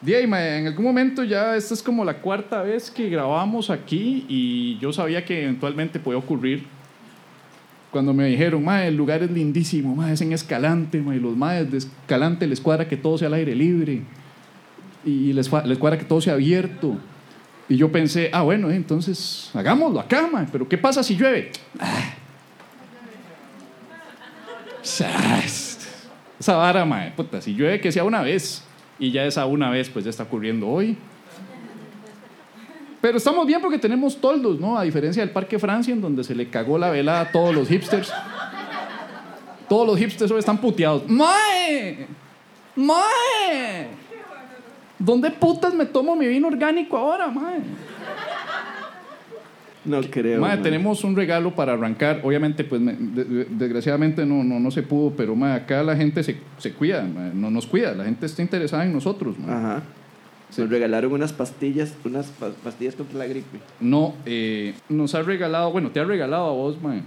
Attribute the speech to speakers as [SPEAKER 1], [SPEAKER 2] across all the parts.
[SPEAKER 1] Di, mae, en algún momento ya esta es como la cuarta vez que grabamos aquí y yo sabía que eventualmente podía ocurrir. Cuando me dijeron, mae, el lugar es lindísimo, mae, es en Escalante, mae, los maes de Escalante les cuadra que todo sea al aire libre y les, les cuadra que todo sea abierto. Y yo pensé, ah, bueno, eh, entonces hagámoslo acá, mae, pero ¿qué pasa si llueve? Ah. Esa vara, mae, puta, si llueve que sea una vez. Y ya esa una vez, pues ya está ocurriendo hoy. Pero estamos bien porque tenemos toldos, ¿no? A diferencia del Parque Francia, en donde se le cagó la velada a todos los hipsters. Todos los hipsters hoy están puteados. ¡Mae! ¡Mae! ¿Dónde putas me tomo mi vino orgánico ahora, mae?
[SPEAKER 2] No creo.
[SPEAKER 1] Mae. tenemos un regalo para arrancar. Obviamente, pues me- de- de- desgraciadamente no, no, no se pudo, pero mae, acá la gente se, se cuida, no nos cuida, la gente está interesada en nosotros.
[SPEAKER 2] Ajá. Nos regalaron unas pastillas, unas pa- pastillas contra la gripe.
[SPEAKER 1] No, eh, nos ha regalado, bueno, te ha regalado a vos, mae.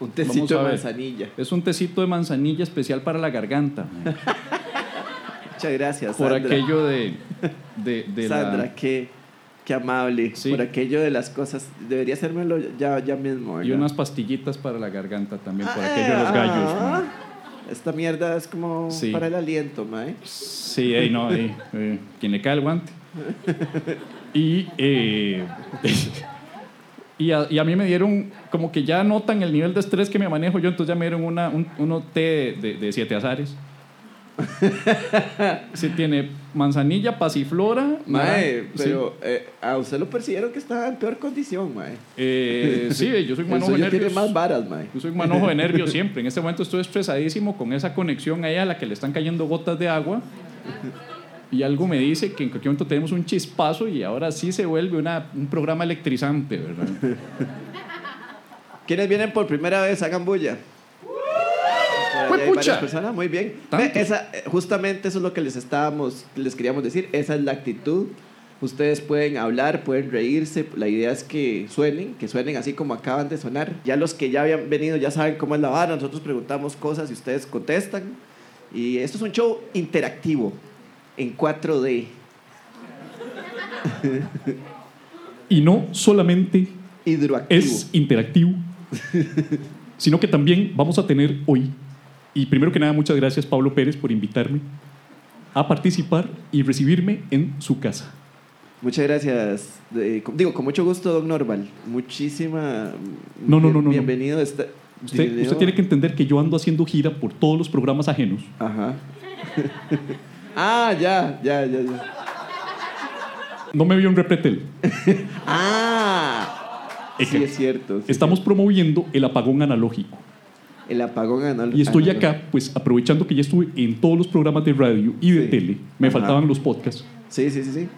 [SPEAKER 2] Un tecito de manzanilla.
[SPEAKER 1] Es un tecito de manzanilla especial para la garganta,
[SPEAKER 2] Muchas gracias,
[SPEAKER 1] por
[SPEAKER 2] Sandra.
[SPEAKER 1] aquello de, de, de
[SPEAKER 2] Sandra,
[SPEAKER 1] la...
[SPEAKER 2] qué, qué amable.
[SPEAKER 1] Sí.
[SPEAKER 2] Por aquello de las cosas. Debería hacérmelo ya, ya mismo.
[SPEAKER 1] Y
[SPEAKER 2] ¿verdad?
[SPEAKER 1] unas pastillitas para la garganta también, por
[SPEAKER 2] Ah,
[SPEAKER 1] aquello de los gallos.
[SPEAKER 2] ah.
[SPEAKER 1] mae.
[SPEAKER 2] Esta mierda es como
[SPEAKER 1] Sí.
[SPEAKER 2] para el aliento, mae.
[SPEAKER 1] Sí, ey, no, ey, eh, quien le cae el guante. Y, eh, y, a, y a mí me dieron, como que ya notan el nivel de estrés que me manejo yo, entonces ya me dieron una, un, uno té de, de siete azares. Sí, tiene manzanilla, pasiflora.
[SPEAKER 2] Mae,
[SPEAKER 1] naran-
[SPEAKER 2] pero eh, a usted lo persiguieron que estaba en peor condición, mae.
[SPEAKER 1] Sí, eh, sí, yo soy manojo de
[SPEAKER 2] suyo tiene
[SPEAKER 1] nervios.
[SPEAKER 2] más varas, mae.
[SPEAKER 1] Yo soy manojo de nervios siempre. En este momento estoy estresadísimo con esa conexión ahí a la que le están cayendo gotas de agua. Y algo me dice que en cualquier momento tenemos un chispazo y ahora sí se vuelve una- un programa electrizante, ¿verdad?
[SPEAKER 2] ¿Quiénes vienen por primera vez? Hagan bulla.
[SPEAKER 1] ¡Fue pucha!
[SPEAKER 2] personas, muy bien. Ve, esa, eh, justamente eso es lo que les estábamos, les queríamos decir. Esa es la actitud. Ustedes pueden hablar, pueden reírse. La idea es que suenen, que suenen así como acaban de sonar. Ya los que ya habían venido ya saben cómo es la vara. Nosotros preguntamos cosas y ustedes contestan. Y esto es un show interactivo en 4D.
[SPEAKER 3] Y no solamente
[SPEAKER 2] Hidroactivo.
[SPEAKER 3] es interactivo, sino que también vamos a tener hoy, y primero que nada muchas gracias Pablo Pérez por invitarme a participar y recibirme en su casa.
[SPEAKER 2] Muchas gracias. Eh, digo, con mucho gusto, don Norval. Muchísima.
[SPEAKER 3] No, no, no, no, no. Usted, tiene que entender que yo ando haciendo gira por todos los programas ajenos.
[SPEAKER 2] Ajá. ah, ya, ya, ya, ya.
[SPEAKER 3] No me vio en Repretel.
[SPEAKER 2] Ah,
[SPEAKER 3] Es
[SPEAKER 2] sí es cierto. sí.
[SPEAKER 3] Estamos promoviendo el apagón analógico.
[SPEAKER 2] El apagón anal.
[SPEAKER 3] Y estoy acá, pues aprovechando que ya estuve en todos los programas de radio y de
[SPEAKER 2] Sí.
[SPEAKER 3] tele, me
[SPEAKER 2] Ajá.
[SPEAKER 3] faltaban los podcasts.
[SPEAKER 2] Sí, sí, sí, sí.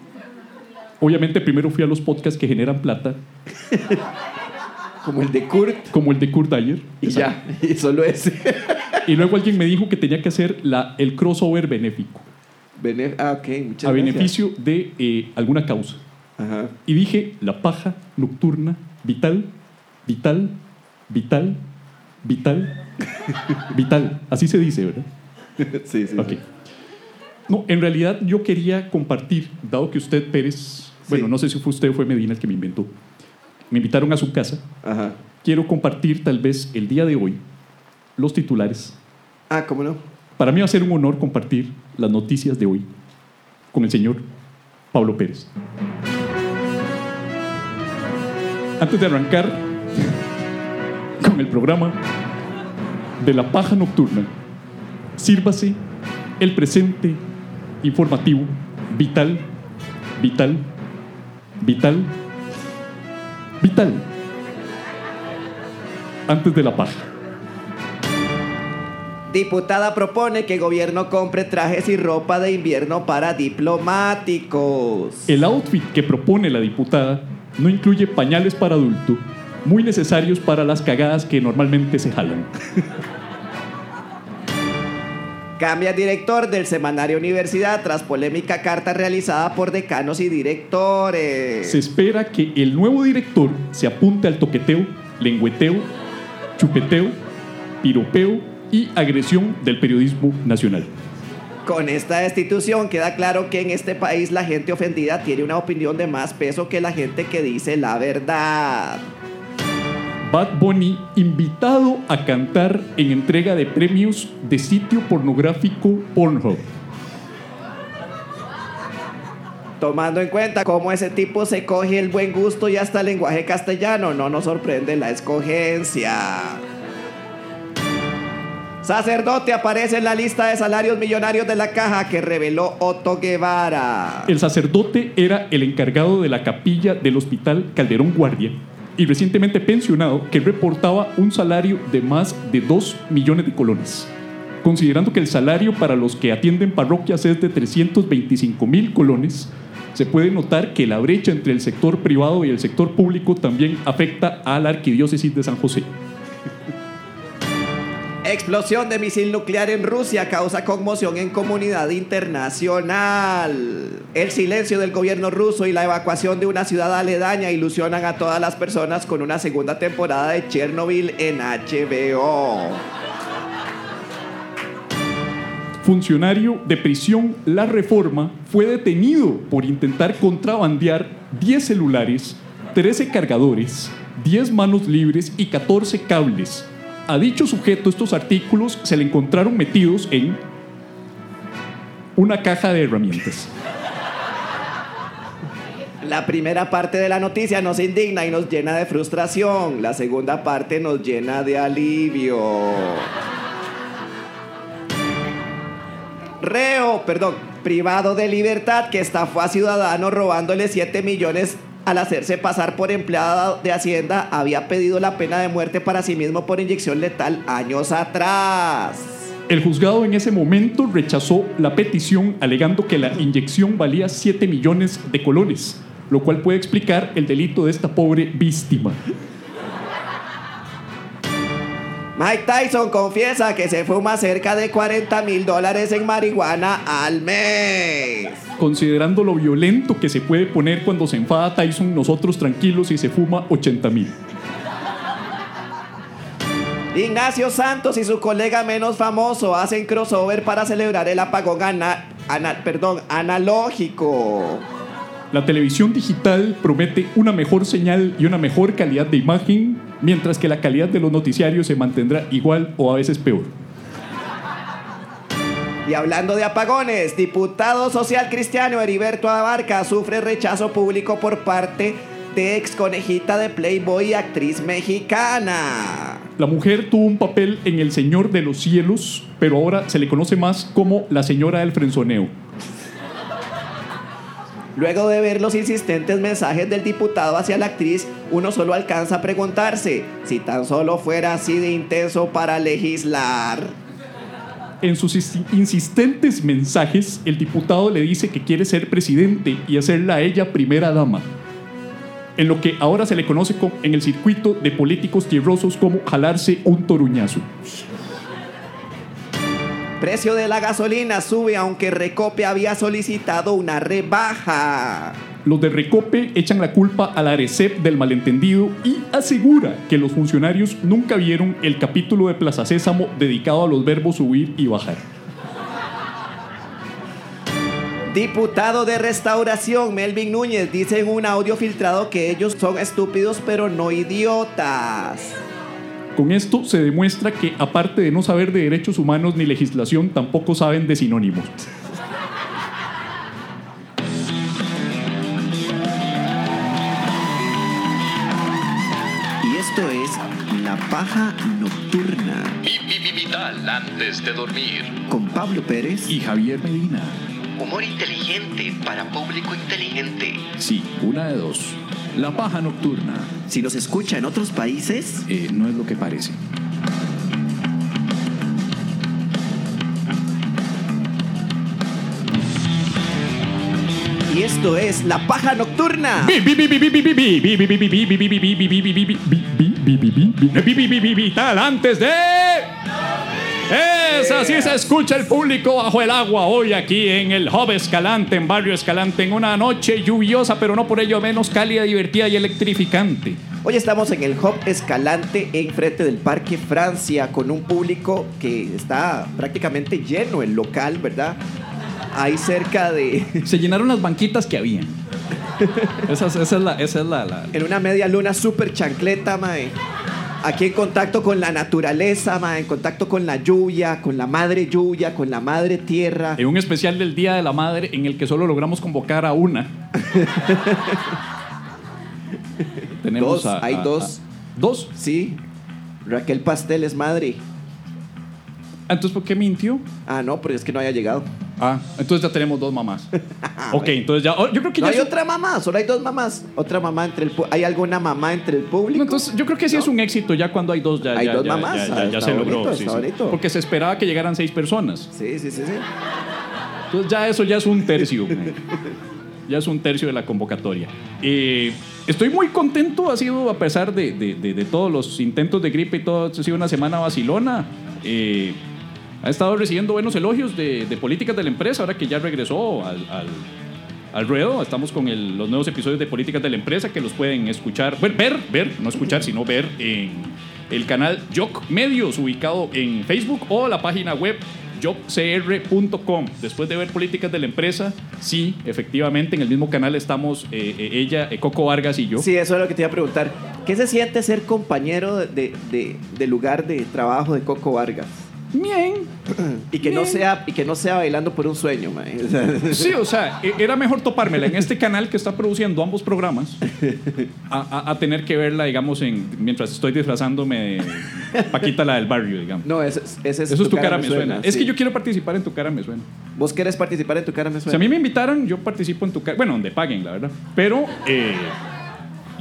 [SPEAKER 3] Obviamente primero fui a los podcasts que generan plata,
[SPEAKER 2] Como el de Kurt.
[SPEAKER 3] como el de Kurt Dyer.
[SPEAKER 2] Y ya, y solo ese.
[SPEAKER 3] Y luego alguien me dijo que tenía que hacer la, el crossover benéfico,
[SPEAKER 2] ah, ok, muchas
[SPEAKER 3] a
[SPEAKER 2] gracias.
[SPEAKER 3] beneficio de eh, alguna causa.
[SPEAKER 2] Ajá.
[SPEAKER 3] Y dije, la paja nocturna, vital, vital, vital, vital, vital. Así se dice, ¿verdad?
[SPEAKER 2] Sí, sí.
[SPEAKER 3] Ok.
[SPEAKER 2] sí.
[SPEAKER 3] No, en realidad yo quería compartir, dado que usted, Pérez, bueno,
[SPEAKER 2] Sí.
[SPEAKER 3] no sé si fue usted o fue Medina el que me inventó, me invitaron a su casa,
[SPEAKER 2] Ajá.
[SPEAKER 3] quiero compartir tal vez el día de hoy los titulares.
[SPEAKER 2] Ah, ¿cómo no?
[SPEAKER 3] Para mí va a ser un honor compartir las noticias de hoy con el señor Pablo Pérez. Antes de arrancar con el programa de la paja nocturna, sírvase el presente informativo vital, vital, vital, vital, antes de la paja.
[SPEAKER 2] Diputada propone que gobierno compre trajes y ropa de invierno para diplomáticos.
[SPEAKER 3] El outfit que propone la diputada no incluye pañales para adulto, muy necesarios para las cagadas que normalmente se jalan.
[SPEAKER 2] Cambia director del semanario Universidad tras polémica carta realizada por decanos y directores.
[SPEAKER 3] Se espera que el nuevo director se apunte al toqueteo, lengüeteo, chupeteo, piropeo y agresión del periodismo nacional.
[SPEAKER 2] Con esta destitución queda claro que en este país la gente ofendida tiene una opinión de más peso que la gente que dice la verdad.
[SPEAKER 3] Bad Bunny invitado a cantar en entrega de premios de sitio pornográfico Pornhub.
[SPEAKER 2] Tomando en cuenta cómo ese tipo se coge el buen gusto y hasta el lenguaje castellano, no nos sorprende la escogencia. Sacerdote aparece en la lista de salarios millonarios de la caja que reveló Otto Guevara.
[SPEAKER 3] El sacerdote era el encargado de la capilla del Hospital Calderón Guardia y recientemente pensionado que reportaba un salario de más de 2 millones de colones. Considerando que el salario para los que atienden parroquias es de 325 mil colones, se puede notar que la brecha entre el sector privado y el sector público también afecta a la arquidiócesis de San José.
[SPEAKER 2] Explosión de misil nuclear en Rusia causa conmoción en comunidad internacional. El silencio del gobierno ruso y la evacuación de una ciudad aledaña ilusionan a todas las personas con una segunda temporada de Chernobyl en HBO.
[SPEAKER 3] Funcionario de prisión La Reforma fue detenido por intentar contrabandear 10 celulares, 13 cargadores, 10 manos libres y 14 cables a dicho sujeto estos artículos se le encontraron metidos en una caja de herramientas.
[SPEAKER 2] La primera parte de la noticia nos indigna y nos llena de frustración. La segunda parte nos llena de alivio. Reo, perdón, privado de libertad que estafó a ciudadano robándole 7 millones al hacerse pasar por empleado de Hacienda, había pedido la pena de muerte para sí mismo por inyección letal años atrás.
[SPEAKER 3] El juzgado en ese momento rechazó la petición alegando que la inyección valía 7 millones de colones, lo cual puede explicar el delito de esta pobre víctima.
[SPEAKER 2] Mike Tyson confiesa que se fuma cerca de 40 mil dólares en marihuana al mes.
[SPEAKER 3] Considerando lo violento que se puede poner cuando se enfada Tyson, nosotros tranquilos y se fuma 80 mil.
[SPEAKER 2] Ignacio Santos y su colega menos famoso hacen crossover para celebrar el apagón perdón, analógico.
[SPEAKER 3] La televisión digital promete una mejor señal y una mejor calidad de imagen, mientras que la calidad de los noticiarios se mantendrá igual o a veces peor.
[SPEAKER 2] Y hablando de apagones, diputado social cristiano Heriberto Abarca sufre rechazo público por parte de ex conejita de Playboy y actriz mexicana.
[SPEAKER 3] La mujer tuvo un papel en El Señor de los Cielos, pero ahora se le conoce más como la señora del frenzoneo.
[SPEAKER 2] Luego de ver los insistentes mensajes del diputado hacia la actriz, uno solo alcanza a preguntarse si tan solo fuera así de intenso para legislar.
[SPEAKER 3] En sus insistentes mensajes, el diputado le dice que quiere ser presidente y hacerla a ella primera dama. En lo que ahora se le conoce en el circuito de políticos tierrosos como jalarse un toruñazo.
[SPEAKER 2] Precio de la gasolina sube aunque Recope había solicitado una rebaja.
[SPEAKER 3] Los de Recope echan la culpa a la ARECEP del malentendido y asegura que los funcionarios nunca vieron el capítulo de Plaza Sésamo dedicado a los verbos subir y bajar.
[SPEAKER 2] Diputado de Restauración Melvin Núñez dice en un audio filtrado que ellos son estúpidos pero no idiotas.
[SPEAKER 3] Con esto se demuestra que, aparte de no saber de derechos humanos ni legislación, tampoco saben de sinónimos.
[SPEAKER 2] Y esto es La Paja Nocturna.
[SPEAKER 4] Vital antes de dormir.
[SPEAKER 2] Con Pablo Pérez
[SPEAKER 1] y Javier Medina.
[SPEAKER 4] Humor inteligente para público inteligente.
[SPEAKER 1] Sí, una de dos. La paja nocturna.
[SPEAKER 2] Si los escucha en otros países,
[SPEAKER 1] eh, no es lo que parece.
[SPEAKER 2] Y esto es La Paja Nocturna.
[SPEAKER 3] Vital antes de... Es así se escucha el público bajo el agua hoy aquí en el Hub Escalante, en Barrio Escalante, en una noche lluviosa, pero no por ello menos cálida, divertida y electrificante.
[SPEAKER 2] Hoy estamos en el Hub Escalante enfrente del Parque Francia con un público que está prácticamente lleno el local, ¿verdad? Ahí cerca de...
[SPEAKER 3] Se llenaron las banquitas que habían. Esa, es- esa es la... Esa es la, la-
[SPEAKER 2] En una media luna súper chancleta, mae. Aquí en contacto con la naturaleza. En contacto con la lluvia, con la madre lluvia, con la madre tierra.
[SPEAKER 3] en un especial del Día de la Madre en el que solo logramos convocar a una.
[SPEAKER 2] Dos, hay dos.
[SPEAKER 3] ¿Dos?
[SPEAKER 2] Sí. Raquel Pastel es madre.
[SPEAKER 3] Entonces, ¿por qué mintió?
[SPEAKER 2] Ah, no, pero es que no haya llegado.
[SPEAKER 3] Ah, entonces ya tenemos dos mamás. ok, entonces ya... oh, yo creo que
[SPEAKER 2] No
[SPEAKER 3] ya...
[SPEAKER 2] hay
[SPEAKER 3] es-
[SPEAKER 2] otra mamá, solo hay dos mamás. Otra mamá entre el pu- ¿Hay alguna mamá entre el público?
[SPEAKER 3] No, entonces yo creo que sí es un éxito ya cuando hay dos ya,
[SPEAKER 2] Hay
[SPEAKER 3] ya-
[SPEAKER 2] dos
[SPEAKER 3] ya-
[SPEAKER 2] mamás,
[SPEAKER 3] ya, ya- ya
[SPEAKER 2] está
[SPEAKER 3] se logró
[SPEAKER 2] bonito,
[SPEAKER 3] sí,
[SPEAKER 2] está
[SPEAKER 3] sí.
[SPEAKER 2] bonito.
[SPEAKER 3] porque se esperaba que llegaran seis personas
[SPEAKER 2] Sí, sí, sí, sí.
[SPEAKER 3] entonces ya eso ya es un tercio ya es un tercio de la convocatoria Eh, estoy muy contento ha sido a pesar de, de- de- de todos los intentos de gripe y todo ha sido una semana vacilona Eh, ha estado recibiendo buenos elogios de, políticas de la empresa ahora que ya regresó al, al- ruedo. Estamos con los nuevos episodios de Políticas de la Empresa que los pueden escuchar, bueno, ver, ver, no escuchar, sino ver en el canal Joc Medios, ubicado en Facebook o la página web jobcr.com. Después de ver Políticas de la Empresa, sí, efectivamente, en el mismo canal estamos eh, eh, ella, eh, Coco Vargas y yo.
[SPEAKER 2] Sí, eso es lo que te iba a preguntar. ¿Qué se siente ser compañero de lugar de trabajo de Coco Vargas?
[SPEAKER 3] Bien.
[SPEAKER 2] Y que no sea, y que no sea bailando por un sueño, man.
[SPEAKER 3] Sí, o sea, e- era mejor topármela en este canal que está produciendo ambos programas a, a- a tener que verla, digamos, en, mientras estoy disfrazándome de Paquita la del barrio, digamos.
[SPEAKER 2] No, ese, es- ese es
[SPEAKER 3] Eso es tu cara me suena. Es
[SPEAKER 2] sí.
[SPEAKER 3] que yo quiero participar en tu cara me suena.
[SPEAKER 2] ¿Vos querés participar en tu cara me
[SPEAKER 3] Si
[SPEAKER 2] suena?
[SPEAKER 3] a mí me invitaran, yo participo en tu cara. Bueno, donde paguen, la verdad. Pero eh,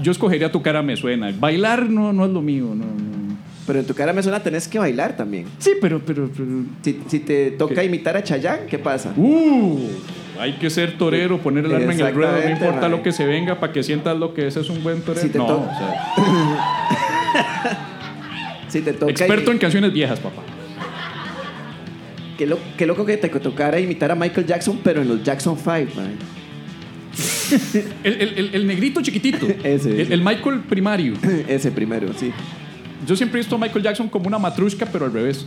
[SPEAKER 3] yo escogería tu cara me suena. Bailar no, no es lo mío. No, no.
[SPEAKER 2] Pero en tu cara me suena tenés que bailar también.
[SPEAKER 3] Sí, pero, pero, pero-
[SPEAKER 2] Si, si te toca
[SPEAKER 3] ¿Qué?
[SPEAKER 2] imitar a Chayanne, ¿qué pasa?
[SPEAKER 3] Uh, hay que ser torero, poner el arma en el ruedo, no importa lo que se venga para que sientas lo que es, es un buen torero.
[SPEAKER 2] Si te
[SPEAKER 3] no,
[SPEAKER 2] to-
[SPEAKER 3] o sea,
[SPEAKER 2] Si te toca
[SPEAKER 3] experto en canciones viejas, papá.
[SPEAKER 2] Qué, lo- qué loco que te tocara imitar a Michael Jackson, pero en los Jackson 5, man.
[SPEAKER 3] El, el- el- el negrito chiquitito.
[SPEAKER 2] Ese,
[SPEAKER 3] el,
[SPEAKER 2] ese.
[SPEAKER 3] el Michael primario.
[SPEAKER 2] Ese primero, sí.
[SPEAKER 3] Yo siempre he visto a Michael Jackson como una matrushka, pero al revés.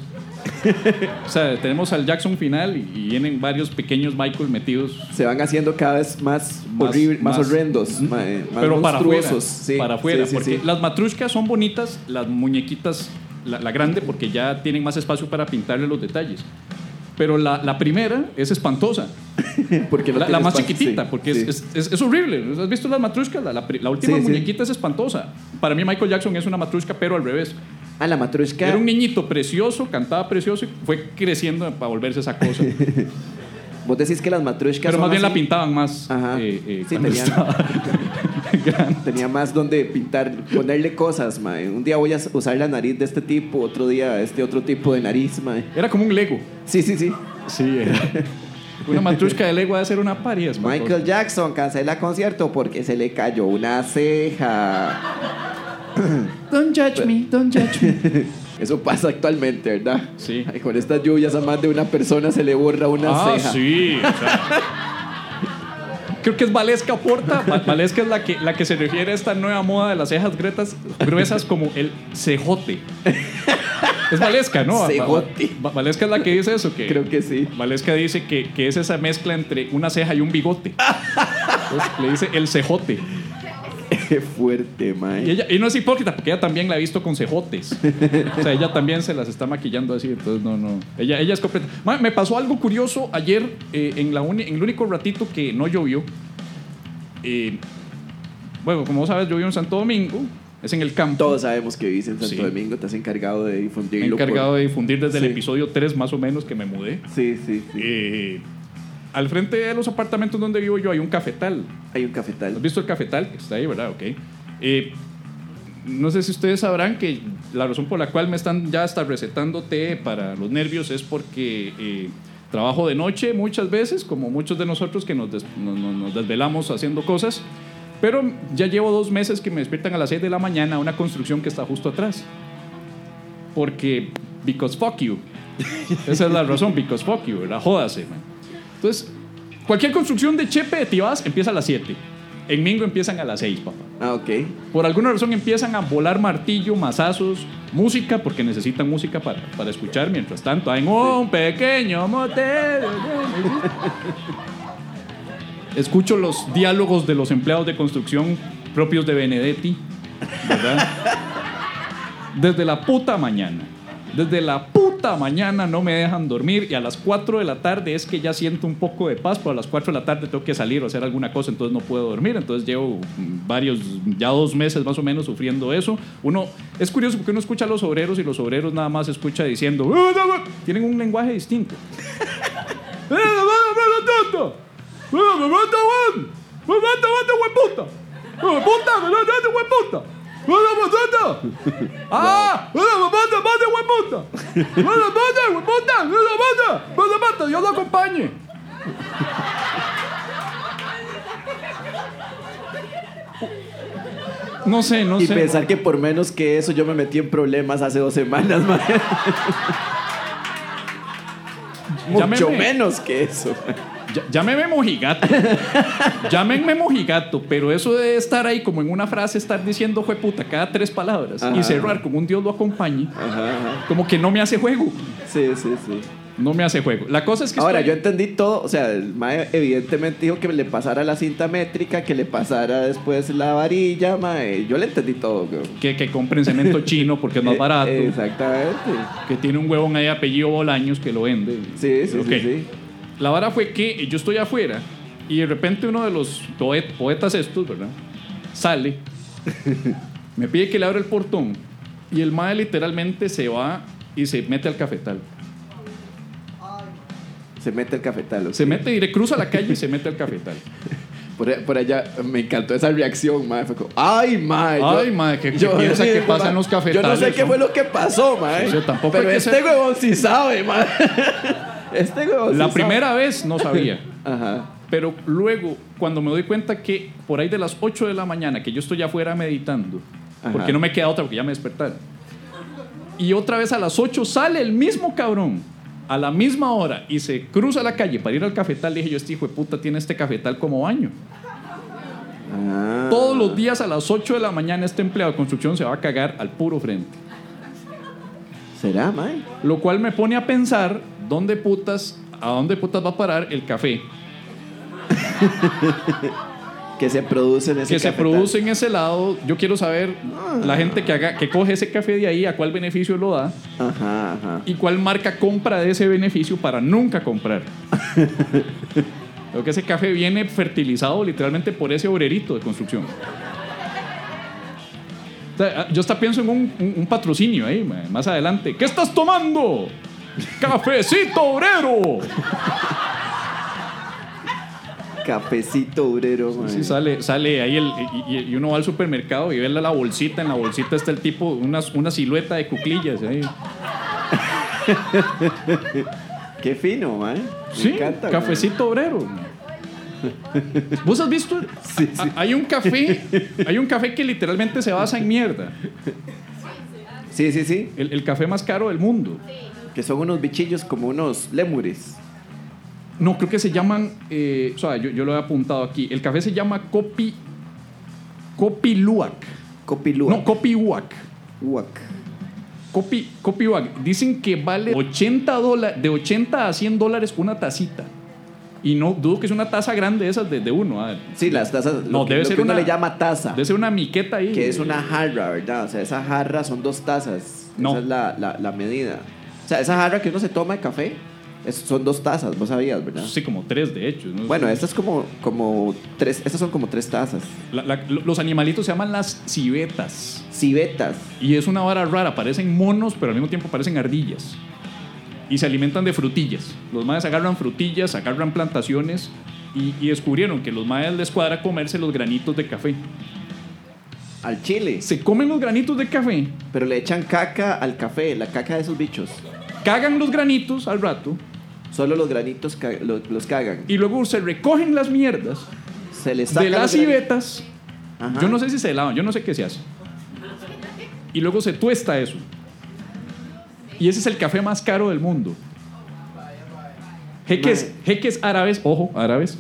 [SPEAKER 3] o sea, tenemos al Jackson final y, y vienen varios pequeños Michael metidos.
[SPEAKER 2] Se van haciendo cada vez más,
[SPEAKER 3] Más-
[SPEAKER 2] horrible- más,
[SPEAKER 3] más-
[SPEAKER 2] horrendos, eh, más
[SPEAKER 3] pero para afuera.
[SPEAKER 2] Sí,
[SPEAKER 3] para afuera.
[SPEAKER 2] sí, sí,
[SPEAKER 3] porque
[SPEAKER 2] sí.
[SPEAKER 3] las matrushkas son bonitas, las muñequitas, la, la grande, porque ya tienen más espacio para pintarle los detalles. Pero la, la primera es espantosa.
[SPEAKER 2] Porque no
[SPEAKER 3] la, la más chiquitita,
[SPEAKER 2] sí,
[SPEAKER 3] porque
[SPEAKER 2] sí.
[SPEAKER 3] es, es- horrible. ¿Has visto las matrushkas? La, la última
[SPEAKER 2] Sí,
[SPEAKER 3] muñequita es espantosa. Para mí Michael Jackson es una matrushka, pero al revés.
[SPEAKER 2] Ah, la matrushka.
[SPEAKER 3] Era un niñito precioso, cantaba precioso y fue creciendo para volverse esa cosa.
[SPEAKER 2] Vos decís que las matrushkas
[SPEAKER 3] pero más bien la pintaban más.
[SPEAKER 2] Ajá.
[SPEAKER 3] eh, eh,
[SPEAKER 2] Sí,
[SPEAKER 3] grande.
[SPEAKER 2] Tenía más donde pintar, ponerle cosas, ma. Un día voy a usar la nariz de este tipo, otro día este otro tipo de nariz, ma.
[SPEAKER 3] Era como un Lego.
[SPEAKER 2] Sí, sí, sí.
[SPEAKER 3] Sí, era. Una matrushka de Lego debe ser una espantosa.
[SPEAKER 2] Michael Jackson cancela concierto porque se le cayó una ceja.
[SPEAKER 3] Don't judge me, don't judge me.
[SPEAKER 2] Eso pasa actualmente, ¿verdad?
[SPEAKER 3] Sí.
[SPEAKER 2] Ay, con estas lluvias a más de una persona se le borra una
[SPEAKER 3] ah,
[SPEAKER 2] ceja.
[SPEAKER 3] sí. o sea. Creo que es Valesca Porta. Va- Valesca es la que, la que se refiere a esta nueva moda de las cejas gretas, gruesas como el cejote. Es Valesca, ¿no?
[SPEAKER 2] Cejote.
[SPEAKER 3] Va- Valesca es la que dice eso. Que
[SPEAKER 2] Creo que sí.
[SPEAKER 3] Valesca dice que, que es esa mezcla entre una ceja y un bigote. Entonces, le dice el cejote.
[SPEAKER 2] Qué fuerte, ma.
[SPEAKER 3] Y, ella, y no es hipócrita, porque ella también la ha visto con cejotes. O sea, ella también se las está maquillando así, entonces no, no. Ella, ella es completa. Me pasó algo curioso ayer eh, en, la uni- en el único ratito que no llovió. Eh, bueno, como vos sabes, yo vivo en Santo Domingo, es en el campo.
[SPEAKER 2] Todos sabemos que vivís en Santo
[SPEAKER 3] Sí.
[SPEAKER 2] Domingo, te has encargado de
[SPEAKER 3] Me he
[SPEAKER 2] difundirlo.
[SPEAKER 3] encargado
[SPEAKER 2] por-
[SPEAKER 3] de difundir desde
[SPEAKER 2] Sí.
[SPEAKER 3] el episodio 3 más o menos que me mudé.
[SPEAKER 2] Sí, sí, sí.
[SPEAKER 3] Eh, al frente de los apartamentos donde vivo yo hay un cafetal.
[SPEAKER 2] Hay un
[SPEAKER 3] ¿Has
[SPEAKER 2] cafetal.
[SPEAKER 3] visto el cafetal? Que está ahí, ¿verdad? Ok. Eh, no sé si ustedes sabrán que la razón por la cual me están ya hasta recetando té para los nervios es porque eh, trabajo de noche muchas veces, como muchos de nosotros que nos, des- nos- nos- nos desvelamos haciendo cosas. Pero ya llevo dos meses que me despiertan a las 6 de la mañana a una construcción que está justo atrás. Porque, because fuck you. Esa es la razón, because fuck you, ¿verdad? Jódase, man. Entonces, cualquier construcción de Chepe de Tibás empieza a las 7. En Mingo empiezan a las 6, papá.
[SPEAKER 2] Ah, ok.
[SPEAKER 3] Por alguna razón empiezan a volar martillo, mazazos, música, porque necesitan música para, para escuchar. Mientras tanto, hay un pequeño motel. Escucho los diálogos de los empleados de construcción propios de Benedetti, ¿verdad? Desde la puta mañana. Desde la puta mañana no me dejan dormir y a las 4 de la tarde es que ya siento un poco de paz, pero a las 4 de la tarde tengo que salir o hacer alguna cosa, entonces no puedo dormir. Entonces llevo mm, varios, ya dos meses más o menos sufriendo eso. Uno, es curioso porque uno escucha a los obreros y los obreros nada más escucha diciendo, tienen un lenguaje distinto. ¡Ah! ¡Dios lo acompañe! No sé, no
[SPEAKER 2] Y
[SPEAKER 3] sé.
[SPEAKER 2] pensar que por menos que eso yo me metí en problemas hace dos semanas, mae. Mucho menos que eso.
[SPEAKER 3] Ya- Llámeme mojigato. Llámenme mojigato, pero eso de estar ahí como en una frase, estar diciendo fue puta cada tres palabras
[SPEAKER 2] Ajá.
[SPEAKER 3] y cerrar con un Dios lo acompañe,
[SPEAKER 2] Ajá,
[SPEAKER 3] como que no me hace juego.
[SPEAKER 2] Sí, sí, sí.
[SPEAKER 3] No me hace juego. La cosa es que.
[SPEAKER 2] Ahora, yo entendí todo. O sea, el mae evidentemente dijo que le pasara la cinta métrica, que le pasara después la varilla, mae. Yo le entendí todo, güey.
[SPEAKER 3] Que, que compren cemento chino porque es más
[SPEAKER 2] Eh,
[SPEAKER 3] barato.
[SPEAKER 2] exactamente.
[SPEAKER 3] que tiene un huevón ahí apellido Bolaños que lo vende.
[SPEAKER 2] Sí, sí, sí, sí.
[SPEAKER 3] La vara fue que yo estoy afuera y de repente uno de los poet- poetas estos, ¿verdad? Sale, me pide que le abra el portón y el mae literalmente se va y se mete al cafetal.
[SPEAKER 2] Se mete el cafetal.
[SPEAKER 3] Se mete y cruza la calle y se mete al cafetal.
[SPEAKER 2] Por, por allá me encantó esa reacción, mae. Fue como, ay, mae. yo-
[SPEAKER 3] Ay, mae, ¿qué- qué piensa que pasa en los
[SPEAKER 2] Yo no sé
[SPEAKER 3] cafetales,
[SPEAKER 2] qué fue lo que pasó, mae.
[SPEAKER 3] O sea, tampoco
[SPEAKER 2] Pero este huevón sí sabe, mae. Este huevón sí
[SPEAKER 3] La
[SPEAKER 2] sabe.
[SPEAKER 3] primera vez no sabía.
[SPEAKER 2] Ajá.
[SPEAKER 3] Pero luego, cuando me doy cuenta que por ahí de las 8 de la mañana, que yo estoy afuera meditando,
[SPEAKER 2] Ajá.
[SPEAKER 3] porque no me queda otra, porque ya me despertaron. Y otra vez a las 8 sale el mismo cabrón, a la misma hora, y se cruza la calle para ir al cafetal. Dije yo, este hijo de puta tiene este cafetal como baño.
[SPEAKER 2] Ah.
[SPEAKER 3] Todos los días a las 8 de la mañana este empleado de construcción se va a cagar al puro frente.
[SPEAKER 2] ¿Será, mae?
[SPEAKER 3] Lo cual me pone a pensar dónde putas, a dónde putas va a parar el café
[SPEAKER 2] Que se produce en ese
[SPEAKER 3] que se
[SPEAKER 2] cafetal.
[SPEAKER 3] produce en ese lado. Yo quiero saber la gente que, haga, que coge ese café de ahí, a cuál beneficio lo da
[SPEAKER 2] Ajá, ajá.
[SPEAKER 3] y cuál marca compra de ese beneficio para nunca comprar. Creo que ese café viene fertilizado literalmente por ese obrerito de construcción. O sea, yo hasta pienso en un, un- un patrocinio ahí, más adelante. ¿Qué estás tomando? ¡Cafecito obrero!
[SPEAKER 2] Cafecito obrero, mae.
[SPEAKER 3] Sí, sale, sale ahí el, y, uno va al supermercado y ve la, la bolsita. En la bolsita está el tipo, una, una silueta de cuclillas. ahí.
[SPEAKER 2] Qué fino, mae. Me
[SPEAKER 3] Sí,
[SPEAKER 2] encanta,
[SPEAKER 3] cafecito obrero. ¿Vos has visto?
[SPEAKER 2] Sí,
[SPEAKER 3] A-
[SPEAKER 2] sí.
[SPEAKER 3] Hay un café, hay un café que literalmente se basa en mierda.
[SPEAKER 2] Sí, sí, sí.
[SPEAKER 3] El, el café más caro del mundo.
[SPEAKER 2] Que son unos bichillos como unos lémures.
[SPEAKER 3] No, creo que se llaman, eh, o sea, yo, yo lo he apuntado aquí. El café se llama Copi, Copi Luwak.
[SPEAKER 2] Copilúa.
[SPEAKER 3] No, Copi Uac.
[SPEAKER 2] Uac.
[SPEAKER 3] Copi, Copi Uac. Dicen que vale 80 dólares, de 80 a 100 dólares una tacita. Y no dudo que es una taza grande de esas de, de uno. ah.
[SPEAKER 2] Sí, las tazas.
[SPEAKER 3] No,
[SPEAKER 2] lo que,
[SPEAKER 3] debe
[SPEAKER 2] lo
[SPEAKER 3] ser
[SPEAKER 2] que uno
[SPEAKER 3] una-
[SPEAKER 2] le llama taza.
[SPEAKER 3] Debe ser una miqueta ahí.
[SPEAKER 2] Que es una jarra, ¿verdad? O sea, esa jarra son dos tazas.
[SPEAKER 3] No.
[SPEAKER 2] Esa es la, la, la medida. O sea, esa jarra que uno se toma de café es- son dos tazas, vos sabías, ¿verdad?
[SPEAKER 3] Sí, como tres, de hecho. ¿no?
[SPEAKER 2] Bueno, estas como, como tres, estas son como tres tazas.
[SPEAKER 3] La- la- los animalitos se llaman las civetas.
[SPEAKER 2] Civetas.
[SPEAKER 3] Y es una vara rara. Parecen monos, pero al mismo tiempo parecen ardillas. Y se alimentan de frutillas. Los mayas agarran frutillas, agarran plantaciones y, y descubrieron que los mayas les cuadra comerse los granitos de café.
[SPEAKER 2] Al chile.
[SPEAKER 3] Se comen los granitos de café,
[SPEAKER 2] Pero le echan caca al café, la caca de esos bichos.
[SPEAKER 3] cagan los granitos al rato
[SPEAKER 2] Solo los granitos ca- lo- los, cagan.
[SPEAKER 3] y luego se recogen las mierdas
[SPEAKER 2] Se les saca
[SPEAKER 3] de las civetas. Yo no sé si se lavan, yo no sé qué se hace. Y luego se tuesta eso. Y ese es el café más caro del mundo. Jeques, jeques árabes, ojo, árabes,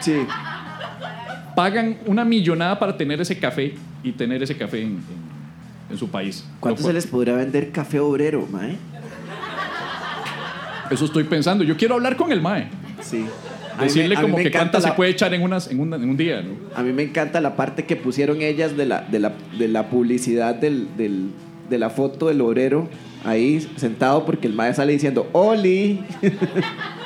[SPEAKER 2] Sí.
[SPEAKER 3] Pagan una millonada para tener ese café y tener ese café en, en- en su país.
[SPEAKER 2] ¿Cuánto se les podrá vender café obrero, mae?
[SPEAKER 3] Eso estoy pensando. Yo quiero hablar con el MAE.
[SPEAKER 2] Sí.
[SPEAKER 3] Decirle
[SPEAKER 2] me-
[SPEAKER 3] como que cuántas se puede echar en, unas, en, una- en un día, ¿no?
[SPEAKER 2] A mí me encanta la parte que pusieron ellas de la, de la, de la publicidad del, del- de la foto del obrero ahí sentado porque el mae sale diciendo Oli.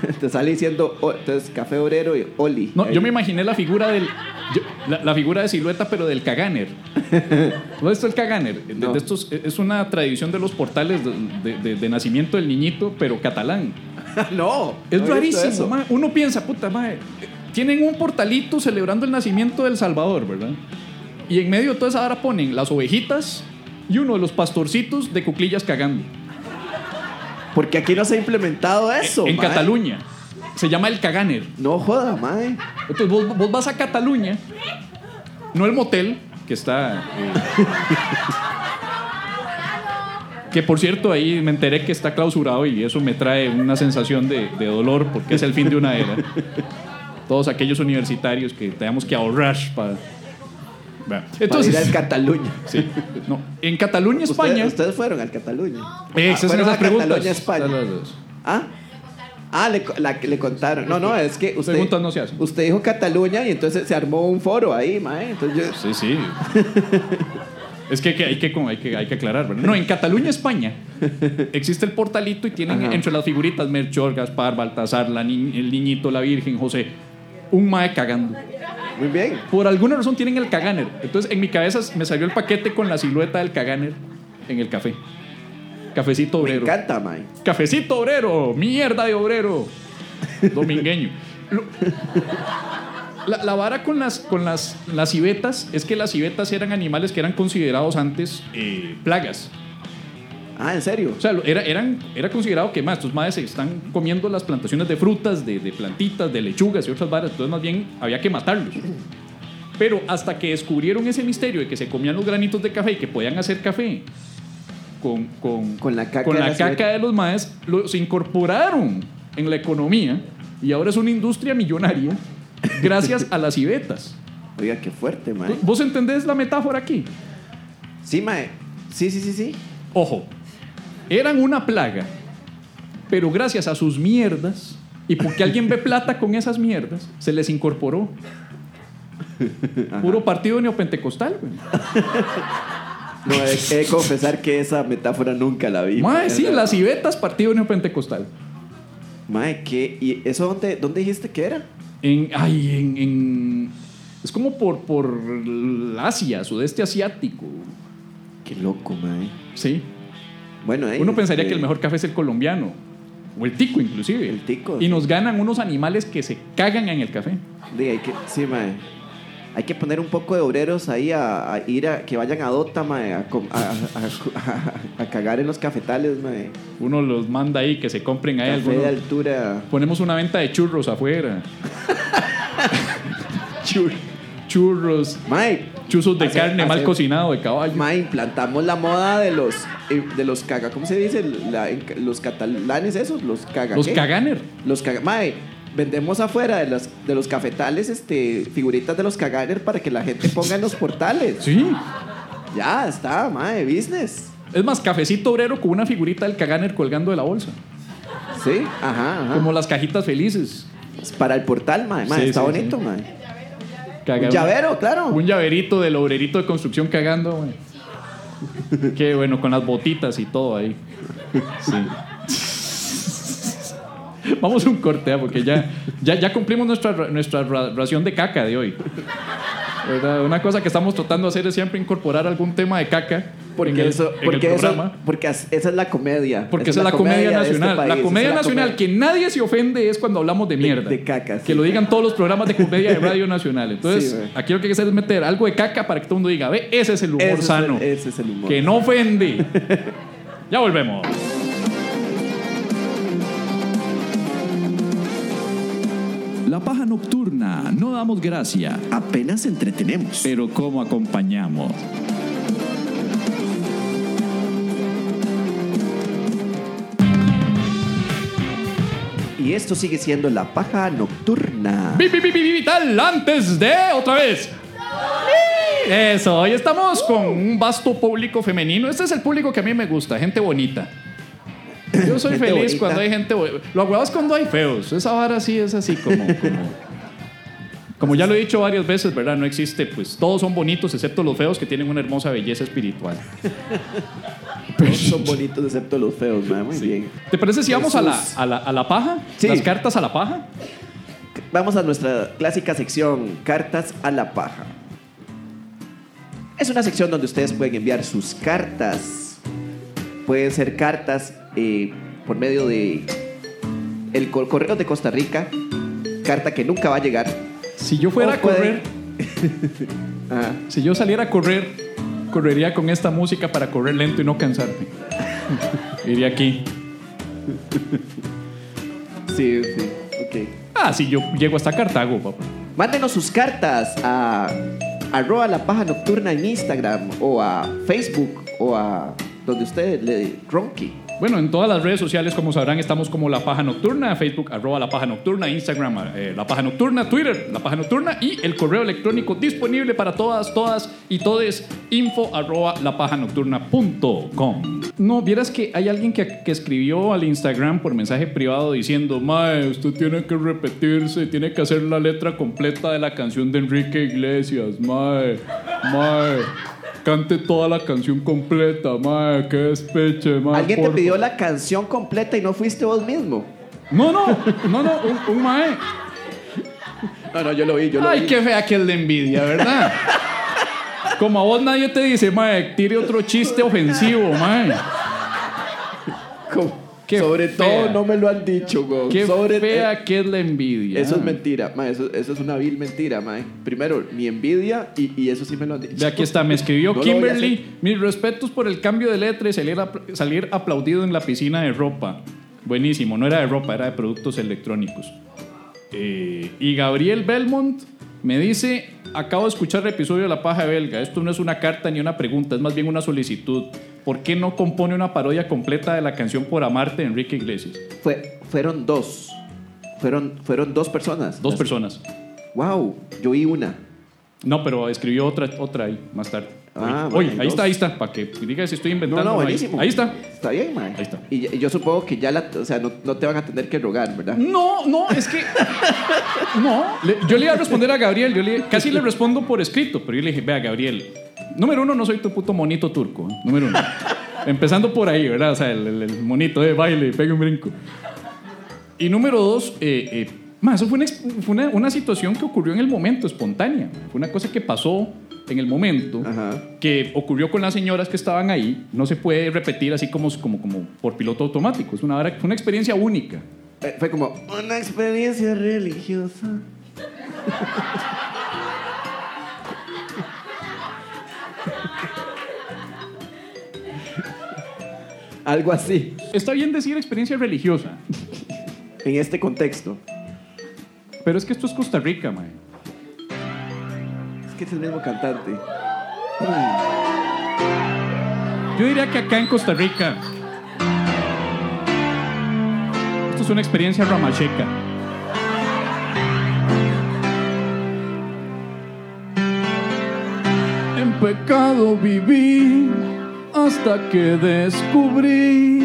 [SPEAKER 2] Te sale diciendo, o- entonces, café obrero y Oli.
[SPEAKER 3] No,
[SPEAKER 2] Ahí.
[SPEAKER 3] yo me imaginé la figura del. yo- la, la figura de silueta, pero del caganer. ¿No es el caganer?
[SPEAKER 2] No.
[SPEAKER 3] de estos, es una tradición de los portales de, de- nacimiento del niñito, pero catalán.
[SPEAKER 2] no.
[SPEAKER 3] Es
[SPEAKER 2] no
[SPEAKER 3] rarísimo. Uno piensa, puta madre. Tienen un portalito celebrando el nacimiento del Salvador, ¿verdad? Y en medio de toda esa hora ponen las ovejitas y uno de los pastorcitos de cuclillas cagando.
[SPEAKER 2] Porque aquí no se ha implementado eso.
[SPEAKER 3] en
[SPEAKER 2] mae.
[SPEAKER 3] Cataluña. Se llama el caganer.
[SPEAKER 2] No joda, mae.
[SPEAKER 3] Entonces vos, vos vas a Cataluña, no el motel, que está... eh, que por cierto, ahí me enteré que está clausurado y eso me trae una sensación de, de dolor porque es el fin de una era. Todos aquellos universitarios que tenemos que ahorrar para...
[SPEAKER 2] Entonces,
[SPEAKER 3] Entonces,
[SPEAKER 2] ir al Cataluña.
[SPEAKER 3] sí, no, en Cataluña, España...
[SPEAKER 2] Ustedes, ustedes fueron al Cataluña. Ah,
[SPEAKER 3] esas son
[SPEAKER 2] fueron a
[SPEAKER 3] preguntas.
[SPEAKER 2] Cataluña, España. ¿Ah? Ah, le, la que le contaron. No, no, es que usted.
[SPEAKER 3] Preguntas no se hacen.
[SPEAKER 2] Usted dijo Cataluña y entonces se armó un foro ahí, mae. Entonces yo.
[SPEAKER 3] Sí, sí. Es que, que hay, que, hay, que, hay que aclarar, ¿verdad? No, en Cataluña, España, existe el portalito y tienen
[SPEAKER 2] Ajá.
[SPEAKER 3] entre las figuritas Melchor, Gaspar, Baltasar, la ni- el niñito, la Virgen, José, un mae cagando.
[SPEAKER 2] Muy bien.
[SPEAKER 3] Por alguna razón tienen el caganer. Entonces, en mi cabeza me salió el paquete con la silueta del caganer en el café. Cafecito
[SPEAKER 2] Me
[SPEAKER 3] obrero.
[SPEAKER 2] encanta, mae.
[SPEAKER 3] Cafecito obrero, mierda de obrero. Domingueño. La, la vara con las, con las, las civetas es que las civetas eran animales que eran considerados antes eh, plagas.
[SPEAKER 2] Ah, ¿en serio?
[SPEAKER 3] O sea, era, eran, era considerado que más, estos madres se están comiendo las plantaciones de frutas, de, de plantitas, de lechugas y otras varas. Entonces, más bien, había que matarlos. Pero hasta que descubrieron ese misterio de que se comían los granitos de café y que podían hacer café con, con,
[SPEAKER 2] Con la caca
[SPEAKER 3] con
[SPEAKER 2] de
[SPEAKER 3] la
[SPEAKER 2] la
[SPEAKER 3] caca de los maes, los incorporaron en la economía y ahora es una industria millonaria gracias a las civetas.
[SPEAKER 2] Oiga, qué fuerte, mae.
[SPEAKER 3] ¿Vos entendés la metáfora aquí?
[SPEAKER 2] Sí, mae. Sí, sí, sí, sí.
[SPEAKER 3] Ojo, eran una plaga, pero gracias a sus mierdas y porque alguien ve plata con esas mierdas, se les incorporó. Puro partido neopentecostal, güey.
[SPEAKER 2] No, he, he de confesar que esa metáfora nunca la vi.
[SPEAKER 3] Mae, sí, las civetas, partido neopentecostal.
[SPEAKER 2] Mae, ¿qué? ¿Y eso dónde, dónde dijiste que era?
[SPEAKER 3] En, ay, en, en- es como por, por Asia, sudeste asiático.
[SPEAKER 2] Qué loco, mae.
[SPEAKER 3] Sí.
[SPEAKER 2] Bueno, eh,
[SPEAKER 3] Uno pensaría
[SPEAKER 2] eh,
[SPEAKER 3] que el mejor café es el colombiano. O el tico, inclusive.
[SPEAKER 2] El tico,
[SPEAKER 3] Y
[SPEAKER 2] sí.
[SPEAKER 3] nos ganan unos animales que se cagan en el café.
[SPEAKER 2] Diga, hay que, sí, mae. Hay que poner un poco de obreros ahí a, a ir a que vayan a Dota, mae, a, com- a- a- a- a cagar en los cafetales, mae.
[SPEAKER 3] Uno los manda ahí que se compren ahí
[SPEAKER 2] Café
[SPEAKER 3] algunos.
[SPEAKER 2] de altura.
[SPEAKER 3] Ponemos una venta de churros afuera. churros,
[SPEAKER 2] Mae,
[SPEAKER 3] chuzos de
[SPEAKER 2] Hace-
[SPEAKER 3] carne mal cocinado de caballo.
[SPEAKER 2] mae, implantamos la moda de los eh, de los caga, ¿cómo se dice? La- los catalanes esos, los caga.
[SPEAKER 3] Los
[SPEAKER 2] ¿qué?
[SPEAKER 3] caganer.
[SPEAKER 2] Los caga, mae. Vendemos afuera de los, de los cafetales este, figuritas de los caganer para que la gente ponga en los portales.
[SPEAKER 3] Sí.
[SPEAKER 2] Ya está, mae, business.
[SPEAKER 3] Es más, cafecito obrero con una figurita del caganer colgando de la bolsa.
[SPEAKER 2] Sí, ajá, ajá.
[SPEAKER 3] Como las cajitas felices.
[SPEAKER 2] Para el portal, mae. mae,
[SPEAKER 3] Sí,
[SPEAKER 2] está
[SPEAKER 3] sí,
[SPEAKER 2] bonito,
[SPEAKER 3] sí.
[SPEAKER 2] mae.
[SPEAKER 3] Caga-
[SPEAKER 2] Un llavero, claro.
[SPEAKER 3] Un llaverito del obrerito de construcción cagando, güey. Qué bueno, con las botitas y todo ahí. Sí. Vamos a un corte, ¿ah? porque ya, ya, ya cumplimos nuestra, ra- nuestra ra- ración de caca de hoy. ¿Verdad? Una cosa que estamos tratando de hacer es siempre incorporar algún tema de caca
[SPEAKER 2] Porque,
[SPEAKER 3] en el,
[SPEAKER 2] eso,
[SPEAKER 3] en el
[SPEAKER 2] porque, eso, esa es la comedia.
[SPEAKER 3] Porque esa es la comedia,
[SPEAKER 2] de este
[SPEAKER 3] nacional.
[SPEAKER 2] país,
[SPEAKER 3] la comedia
[SPEAKER 2] la
[SPEAKER 3] nacional,
[SPEAKER 2] comedia.
[SPEAKER 3] que nadie se ofende es cuando hablamos de mierda.
[SPEAKER 2] de caca,
[SPEAKER 3] Que lo digan todos los programas de comedia de Radio Nacional. Entonces,
[SPEAKER 2] Sí,
[SPEAKER 3] aquí lo que hay que hacer es meter algo de caca para que todo el mundo diga, ve, ese es el humor
[SPEAKER 2] Ese es el-
[SPEAKER 3] sano.
[SPEAKER 2] ese es el humor.
[SPEAKER 3] Que no ofende. ya volvemos.
[SPEAKER 5] La paja nocturna, no damos gracia,
[SPEAKER 6] Apenas entretenemos.
[SPEAKER 5] pero ¿cómo acompañamos?
[SPEAKER 2] Y esto sigue siendo la paja nocturna.
[SPEAKER 3] Vi- vi- vi- vi- Vital antes de otra vez. Eso, hoy estamos con un vasto público femenino. Este es el público que a mí me gusta, gente bonita. Yo soy feliz
[SPEAKER 2] bonita.
[SPEAKER 3] cuando hay gente. Lo huevos cuando hay feos. Esa vara sí es así como, como. Como ya lo he dicho varias veces, ¿verdad? No existe, pues todos son bonitos excepto los feos que tienen una hermosa belleza espiritual.
[SPEAKER 2] Todos son bonitos excepto los feos, mae. Muy bien.
[SPEAKER 3] ¿Te parece si vamos a la, a, la, a la paja?
[SPEAKER 2] Sí.
[SPEAKER 3] Las cartas a la paja.
[SPEAKER 2] Vamos a nuestra clásica sección, cartas a la paja. Es una sección donde ustedes pueden enviar sus cartas. Pueden ser cartas eh, por medio de el cor- correo de Costa Rica, carta que nunca va a llegar.
[SPEAKER 3] Si yo fuera a correr,
[SPEAKER 2] Ajá.
[SPEAKER 3] si yo saliera a correr, correría con esta música para correr lento y no cansarme. Iría aquí.
[SPEAKER 2] Sí, sí, ok.
[SPEAKER 3] Ah, si yo llego hasta Cartago, papá.
[SPEAKER 2] Mándenos sus cartas a arroba la paja nocturna en Instagram o a Facebook o a donde usted le ronque.
[SPEAKER 3] Bueno, en todas las redes sociales, como sabrán, estamos como La Paja Nocturna, Facebook, arroba La Paja Nocturna, Instagram, eh, La Paja Nocturna, Twitter, La Paja Nocturna y el correo electrónico disponible para todas, todas y todes, info arroba lapajanocturna.com. No, vieras que hay alguien que, que escribió al Instagram por mensaje privado diciendo, Mae, usted tiene que repetirse, tiene que hacer la letra completa de la canción de Enrique Iglesias, Mae, Mae. Cante toda la canción completa, mae, qué despeche, mae.
[SPEAKER 2] Alguien te
[SPEAKER 3] porfa".
[SPEAKER 2] pidió la canción completa y no fuiste vos mismo.
[SPEAKER 3] No, no, no, no, un, un mae.
[SPEAKER 2] No, no, yo lo vi, yo
[SPEAKER 3] Ay, qué fea que es la envidia, ¿verdad? Como a vos nadie te dice, mae, tire otro chiste ofensivo, mae. Qué
[SPEAKER 2] Sobre
[SPEAKER 3] fea.
[SPEAKER 2] todo no me lo han dicho, güey.
[SPEAKER 3] Qué
[SPEAKER 2] Sobre
[SPEAKER 3] fea que es la envidia.
[SPEAKER 2] Eso es mentira, ma, eso, eso es una vil mentira, ma. Primero, mi envidia y, y eso sí me lo han dicho.
[SPEAKER 3] De aquí está, me escribió
[SPEAKER 2] No
[SPEAKER 3] Kimberly. Mis respetos por el cambio de letra y salir, apl- salir aplaudido en la piscina de ropa. Buenísimo, no era de ropa, era de productos electrónicos. Eh, y Gabriel Belmont me dice: Acabo de escuchar el episodio de La Paja Belga. Esto no es una carta ni una pregunta, es más bien una solicitud. ¿Por qué no compone una parodia completa de la canción Por Amarte de Enrique Iglesias?
[SPEAKER 2] Fue, fueron dos. Fueron, fueron dos personas.
[SPEAKER 3] Dos personas.
[SPEAKER 2] Wow, yo vi una.
[SPEAKER 3] No, pero escribió otra, otra ahí más tarde.
[SPEAKER 2] Ah,
[SPEAKER 3] Oye,
[SPEAKER 2] bueno,
[SPEAKER 3] ahí está, ahí está, para que diga si estoy inventando.
[SPEAKER 2] no,
[SPEAKER 3] ahí-
[SPEAKER 2] buenísimo.
[SPEAKER 3] ahí está.
[SPEAKER 2] Está bien, ma.
[SPEAKER 3] Ahí está.
[SPEAKER 2] Y, y yo supongo que ya la, o sea, no, no te van a tener que rogar, ¿verdad?
[SPEAKER 3] No, no, es que. No, le- yo le iba a responder a Gabriel, yo le, casi le respondo por escrito, pero yo le dije, vea, Gabriel, número uno, no soy tu puto monito turco, ¿eh? número uno. Empezando por ahí, ¿verdad? O sea, el, el- el monito de baile, pega un brinco. Y número dos, eh, eh, eso fue, una, fue una, una situación que ocurrió en el momento, espontánea. Fue una cosa que pasó en el momento,
[SPEAKER 2] Ajá.
[SPEAKER 3] que ocurrió con las señoras que estaban ahí. No se puede repetir así como, como, como por piloto automático. Es una, fue una experiencia única.
[SPEAKER 2] Eh, fue como una experiencia religiosa. Algo así,
[SPEAKER 3] Está bien decir experiencia religiosa,
[SPEAKER 2] en este contexto.
[SPEAKER 3] pero es que esto es Costa Rica, mae.
[SPEAKER 2] Que es el mismo cantante.
[SPEAKER 3] Yo diría que acá en Costa Rica esto es una experiencia ramacheca. En pecado viví hasta que descubrí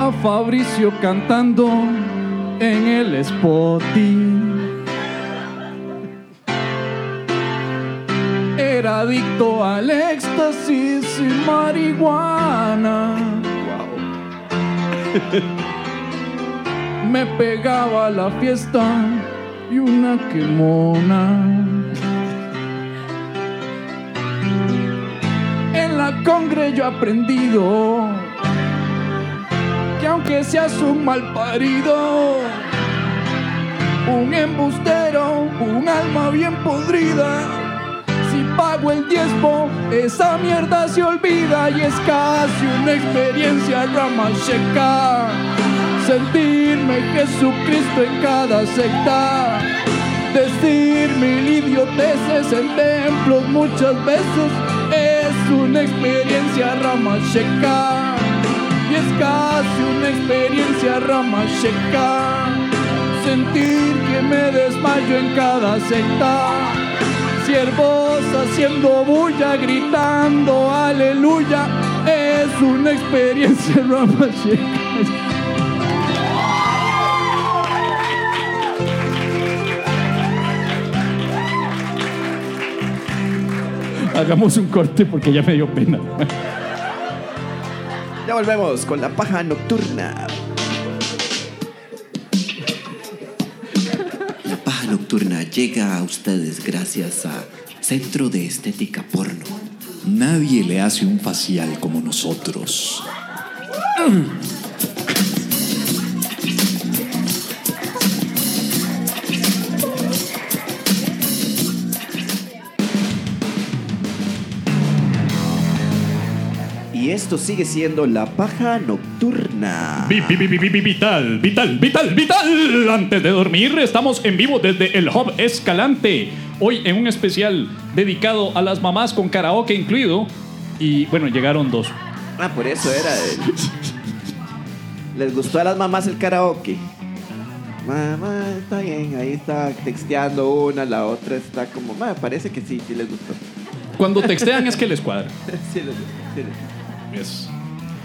[SPEAKER 3] a Fabricio cantando en el Spotify. Era adicto al éxtasis y marihuana. Me pegaba a la fiesta y una quemona. En la congre yo he aprendido que aunque seas un mal parido, un embustero, un alma bien podrida, pago el diezmo, esa mierda se olvida y es casi una experiencia ramacheca. Sentirme Jesucristo en cada secta. Decir mil idioteces en templos muchas veces es una experiencia ramacheca. Y
[SPEAKER 1] es casi una experiencia ramacheca. Sentir que me desmayo en cada secta. Siervos haciendo bulla, gritando aleluya. Es una experiencia ramacheca. Hagamos un corte porque ya me dio pena.
[SPEAKER 2] Ya volvemos con la paja nocturna.
[SPEAKER 6] Llega a ustedes gracias a Centro de Estética Porno.
[SPEAKER 5] Nadie le hace un facial como nosotros.
[SPEAKER 2] Y esto sigue siendo la paja nocturna.
[SPEAKER 3] Vi- vi- vi- vi- vi- Vital, vital, vital, vital. Antes de dormir, estamos en vivo desde el Hub Escalante. Hoy en un especial dedicado a las mamás con karaoke incluido. Y bueno, llegaron dos.
[SPEAKER 2] Ah, por eso era. el- Les gustó a las mamás el karaoke. Mamá, está bien, ahí está texteando una, la otra está como, "Ma, parece que sí, sí les gustó.
[SPEAKER 3] Cuando textean es que les cuadra.
[SPEAKER 2] Sí les gustó, sí les gustó.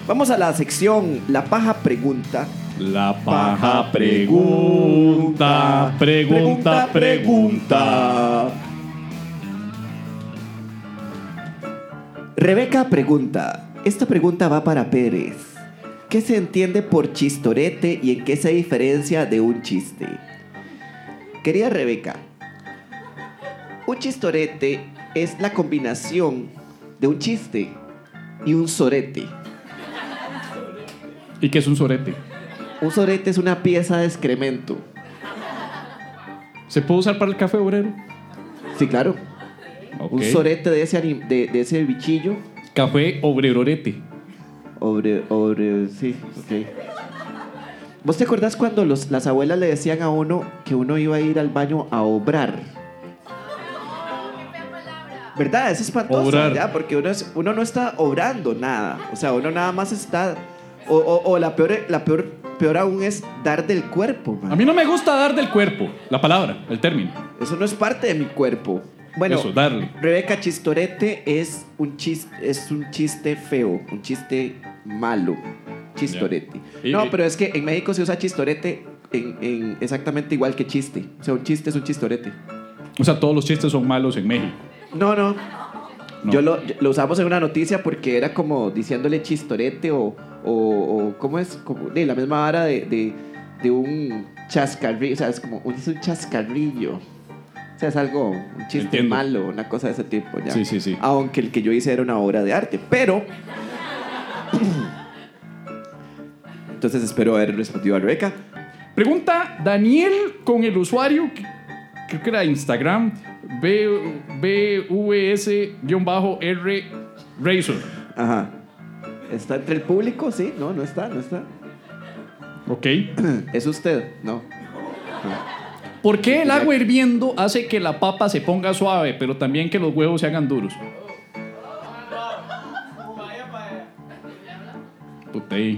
[SPEAKER 2] Vamos a la sección La Paja Pregunta.
[SPEAKER 3] la paja pregunta, pregunta, pregunta.
[SPEAKER 2] Rebeca pregunta. Esta pregunta va para Pérez. ¿Qué se entiende por chistorete y en qué se diferencia de un chiste? Querida Rebeca, un chistorete es la combinación de un chiste y un sorete.
[SPEAKER 3] ¿Y qué es un sorete?
[SPEAKER 2] Un sorete es una pieza de excremento.
[SPEAKER 3] ¿Se puede usar para el café obrero?
[SPEAKER 2] Sí, claro. Un sorete de ese, de, de ese bichillo.
[SPEAKER 3] Café obrerorete.
[SPEAKER 2] Obre, obre, sí, ok. ¿Vos te acordás cuando los, las abuelas le decían a uno que uno iba a ir al baño a obrar? ¿Verdad? Es espantoso,
[SPEAKER 3] Obrar.
[SPEAKER 2] ¿ya? Porque uno, es- uno no está obrando nada. O sea, uno nada más está... O, o- o la, peor, la peor, peor aún es dar del cuerpo, man.
[SPEAKER 3] A mí no me gusta dar del cuerpo, la palabra, el término.
[SPEAKER 2] Eso no es parte de mi cuerpo. Bueno,
[SPEAKER 3] Eso, darle.
[SPEAKER 2] Rebeca Chistorete es un chiste, es un chiste feo, un chiste malo. Chistorete. No,
[SPEAKER 3] y-
[SPEAKER 2] pero es que en México se usa chistorete en, en exactamente igual que chiste. O sea, un chiste es un chistorete.
[SPEAKER 3] O sea, todos los chistes son malos en México.
[SPEAKER 2] No, no.
[SPEAKER 3] No.
[SPEAKER 2] Yo lo, lo usamos en una noticia porque era como diciéndole chistorete o, o, o ¿cómo es? Como de la misma vara de, de, de un chascarrillo. O sea, es como es un chascarrillo. O sea, es algo, un chiste
[SPEAKER 3] Entiendo.
[SPEAKER 2] malo, una cosa de ese tipo. ¿ya?
[SPEAKER 3] Sí, sí, sí.
[SPEAKER 2] Aunque el que yo hice era una obra de arte. Pero. Entonces espero haber respondido a Rebeca.
[SPEAKER 3] Pregunta Daniel con el usuario, que- creo que era Instagram, BVS-R Razor.
[SPEAKER 2] Ajá. ¿Está entre el público? Sí, no, no está, no está.
[SPEAKER 3] Ok.
[SPEAKER 2] ¿Es usted? No.
[SPEAKER 3] ¿Por qué el agua hirviendo hace que la papa se ponga suave, pero también que los huevos se hagan duros? Ahí.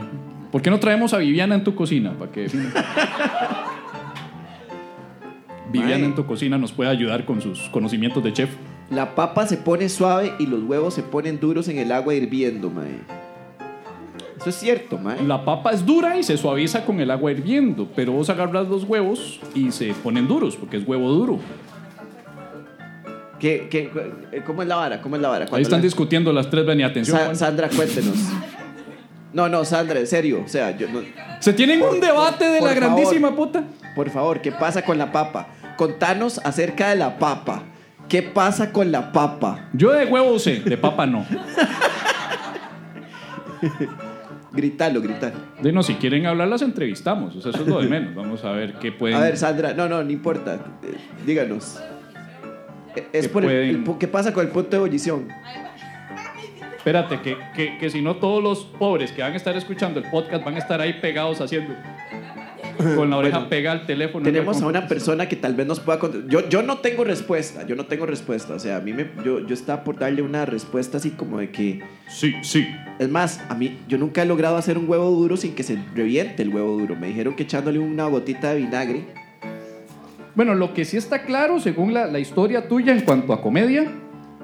[SPEAKER 3] ¿Por qué no traemos a Viviana en tu cocina? Para que Viviana en tu cocina nos puede ayudar con sus conocimientos de chef.
[SPEAKER 2] La papa se pone suave y los huevos se ponen duros en el agua hirviendo, mae. Eso es cierto, mae.
[SPEAKER 3] La papa es dura y se suaviza con el agua hirviendo, pero vos agarras los huevos y se ponen duros, porque es huevo duro.
[SPEAKER 2] ¿Qué, qué, eh, cómo es la vara? ¿Cómo es la vara?
[SPEAKER 3] Ahí están
[SPEAKER 2] la-
[SPEAKER 3] discutiendo las tres, ven y atención.
[SPEAKER 2] Sa-. Sandra, cuéntenos. No, no, Sandra, en serio. O sea, yo no-
[SPEAKER 3] Se tienen un debate de
[SPEAKER 2] por
[SPEAKER 3] la
[SPEAKER 2] favor.
[SPEAKER 3] grandísima puta.
[SPEAKER 2] Por favor, ¿qué pasa con la papa? Contanos acerca de la papa. ¿Qué pasa con la papa?
[SPEAKER 3] Yo de huevo sé, de papa no.
[SPEAKER 2] Gritalo, gritalo.
[SPEAKER 3] Dinos, si quieren hablar, las entrevistamos. O sea, eso es lo de menos. Vamos a ver qué pueden.
[SPEAKER 2] A ver, Sandra, no, no, no importa. Eh, Díganos. Eh, Es
[SPEAKER 3] Que
[SPEAKER 2] por el-
[SPEAKER 3] pueden-
[SPEAKER 2] el pu- ¿Qué pasa con el punto de ebullición?
[SPEAKER 3] Espérate, que, que, que si no todos los pobres que van a estar escuchando el podcast van a estar ahí pegados haciendo. con la oreja
[SPEAKER 2] Bueno,
[SPEAKER 3] pegada al teléfono.
[SPEAKER 2] Tenemos a una persona que tal vez nos pueda contestar. Yo, yo no tengo respuesta, yo no tengo respuesta. O sea, a mí me, yo, yo estaba por darle una respuesta así como de que...
[SPEAKER 7] Sí, sí.
[SPEAKER 2] Es más, a mí, yo nunca he logrado hacer un huevo duro sin que se reviente el huevo duro. Me dijeron que echándole una gotita de vinagre.
[SPEAKER 3] Bueno, lo que sí está claro, según la, la historia tuya en cuanto a comedia,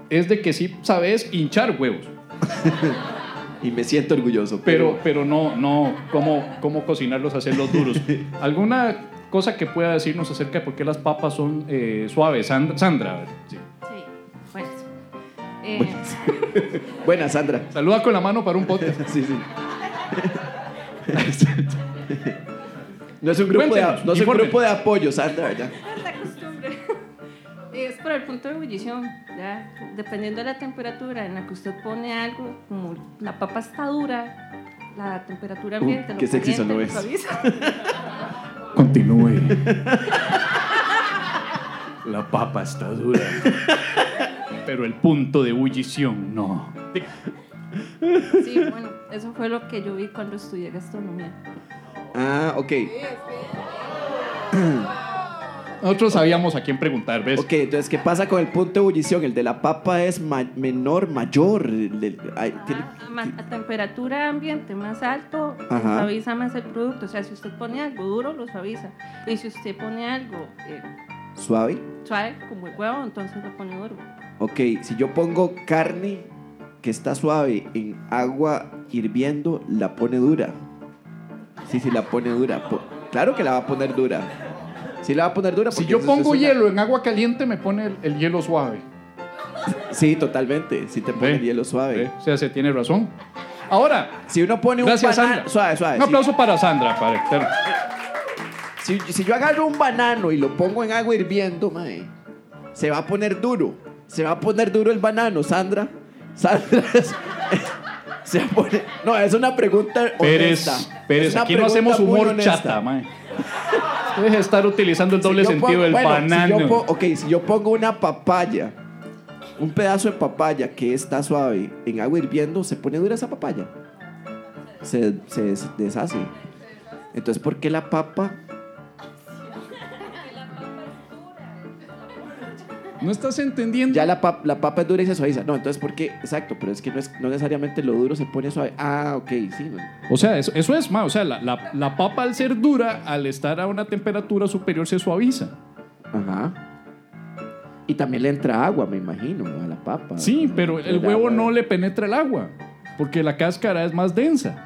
[SPEAKER 3] es de que sí sabes hinchar huevos.
[SPEAKER 2] Y me siento orgulloso.
[SPEAKER 3] Pero, pero no, no, cómo, cómo cocinarlos, hacerlos duros. ¿Alguna cosa que pueda decirnos acerca de por qué las papas son eh, suaves? Sandra. Sandra a ver, sí.
[SPEAKER 8] Sí, buenas. Eh,
[SPEAKER 2] Buena, Sandra.
[SPEAKER 3] Saluda con la mano para un pote.
[SPEAKER 2] Sí, sí. No es un grupo, de, no es un grupo de apoyo, Sandra, ¿verdad?
[SPEAKER 8] Es. Es por el punto de ebullición, ¿ya? Dependiendo de la temperatura en la que usted pone algo, como la papa está dura, la temperatura ambiente,
[SPEAKER 2] Uh, qué sexy
[SPEAKER 8] caliente,
[SPEAKER 2] sonó
[SPEAKER 8] lo
[SPEAKER 2] eso.
[SPEAKER 8] suaviza.
[SPEAKER 3] Continúe. La papa está dura. Pero el punto de ebullición, no.
[SPEAKER 8] Sí, bueno, eso fue lo que yo vi cuando estudié gastronomía.
[SPEAKER 2] Ah, ok.
[SPEAKER 3] Nosotros sabíamos a quién preguntar, ¿ves?
[SPEAKER 2] Ok, entonces, ¿qué pasa con el punto de ebullición? El de la papa es ma- menor, mayor. el del- ay, tiene-
[SPEAKER 8] A, temperatura ambiente más alto,
[SPEAKER 2] Ajá.
[SPEAKER 8] suaviza más el producto. O sea, si usted pone algo duro, lo suaviza. Y si usted pone algo eh,
[SPEAKER 2] suave.
[SPEAKER 8] suave, como el huevo, entonces lo pone duro.
[SPEAKER 2] Ok, si yo pongo carne que está suave en agua hirviendo, la pone dura. Sí, sí, la pone dura. Po- claro que la va a poner dura. Sí, la va a poner dura.
[SPEAKER 3] Si yo pongo
[SPEAKER 2] es una-
[SPEAKER 3] hielo en agua caliente, me pone el, el hielo suave.
[SPEAKER 2] Sí, totalmente. Si te pone el hielo suave.
[SPEAKER 3] ¿Ve? O sea, se tiene razón. Ahora,
[SPEAKER 2] Si uno pone un banano. Suave, suave.
[SPEAKER 3] Un
[SPEAKER 2] sí.
[SPEAKER 3] aplauso para Sandra. Para,
[SPEAKER 2] Si, si yo agarro un banano y lo pongo en agua hirviendo, mae, se va a poner duro. Se va a poner duro el banano, Sandra. Sandra. es- se va a poner- no, es una pregunta honesta.
[SPEAKER 3] Pérez,
[SPEAKER 2] una
[SPEAKER 3] aquí no hacemos humor chata, mae. Deje de estar utilizando el doble
[SPEAKER 2] Si
[SPEAKER 3] sentido
[SPEAKER 2] pongo-
[SPEAKER 3] del
[SPEAKER 2] bueno, si
[SPEAKER 3] banano.
[SPEAKER 2] yo po- ok, si yo pongo una papaya, un pedazo de papaya que está suave en agua hirviendo, ¿se pone dura esa papaya? Se, se des- deshace. Entonces, ¿por qué la papa?
[SPEAKER 3] No estás entendiendo.
[SPEAKER 2] Ya la, pap- la papa es dura y se suaviza. No, entonces, ¿por qué? Exacto, pero es que no, es, no necesariamente lo duro se pone suave. Ah, ok, sí.
[SPEAKER 3] O sea, eso, eso es, ma. O sea, la, la- la papa al ser dura, al estar a una temperatura superior, se suaviza.
[SPEAKER 2] Ajá. Y también le entra agua, me imagino, a la papa.
[SPEAKER 3] Sí, pero el huevo
[SPEAKER 2] agua-
[SPEAKER 3] no le penetra el agua. Porque la cáscara es más densa.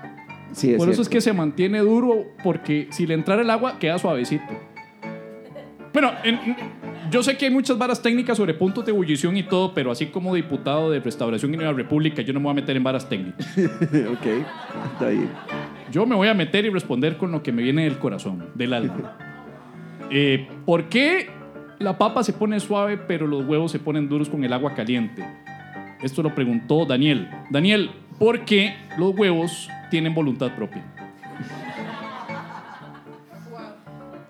[SPEAKER 2] Sí, es
[SPEAKER 3] Por eso es que se mantiene duro, porque si le entrara el agua, queda suavecito. Bueno, en- yo sé que hay muchas varas técnicas sobre puntos de ebullición y todo, pero así como diputado de Restauración y Nueva República, yo no me voy a meter en varas técnicas.
[SPEAKER 2] ok, está bien.
[SPEAKER 3] Yo me voy a meter y responder con lo que me viene del corazón, del alma. Eh, ¿Por qué la papa se pone suave, pero los huevos se ponen duros con el agua caliente? Esto lo preguntó Daniel. Daniel, ¿por qué los huevos tienen voluntad propia?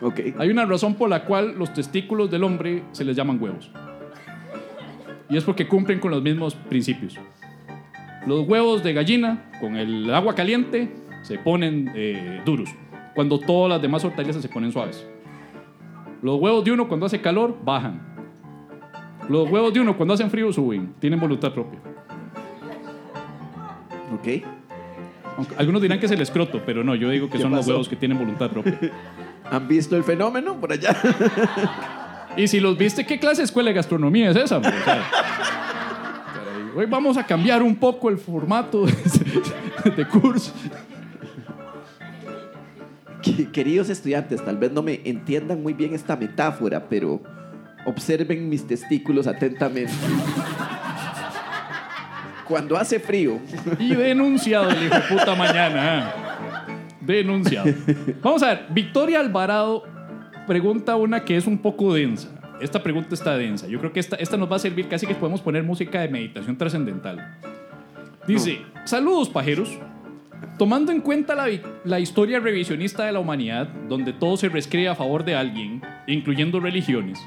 [SPEAKER 2] Ok.
[SPEAKER 3] Hay una razón por la cual los testículos del hombre se les llaman huevos. Y es porque cumplen con los mismos principios. Los huevos de gallina con el agua caliente se ponen eh, duros, cuando todas las demás hortalizas se ponen suaves. Los huevos de uno cuando hace calor bajan. Los huevos de uno cuando hacen frío suben, tienen voluntad propia.
[SPEAKER 2] Ok.
[SPEAKER 3] Aunque algunos dirán que es el escroto, pero no, yo digo que
[SPEAKER 2] ¿Qué
[SPEAKER 3] son los
[SPEAKER 2] pasó?
[SPEAKER 3] huevos que tienen voluntad propia.
[SPEAKER 2] ¿Han visto el fenómeno por allá?
[SPEAKER 3] Y si los viste, ¿qué clase de escuela de gastronomía es esa? O sea, hoy vamos a cambiar un poco el formato de, curso.
[SPEAKER 2] Que- Queridos estudiantes, tal vez no me entiendan muy bien esta metáfora, pero observen mis testículos atentamente. Cuando hace frío,
[SPEAKER 3] Y denunciado el hijo de puta mañana. Denunciado. Vamos a ver, Victoria Alvarado pregunta una que es un poco densa. Esta pregunta está densa. Yo creo que esta, esta nos va a servir casi que podemos poner música de meditación trascendental. Dice, saludos pajeros. Tomando en cuenta la, la historia revisionista de la humanidad, donde todo se reescribe a favor de alguien, incluyendo religiones,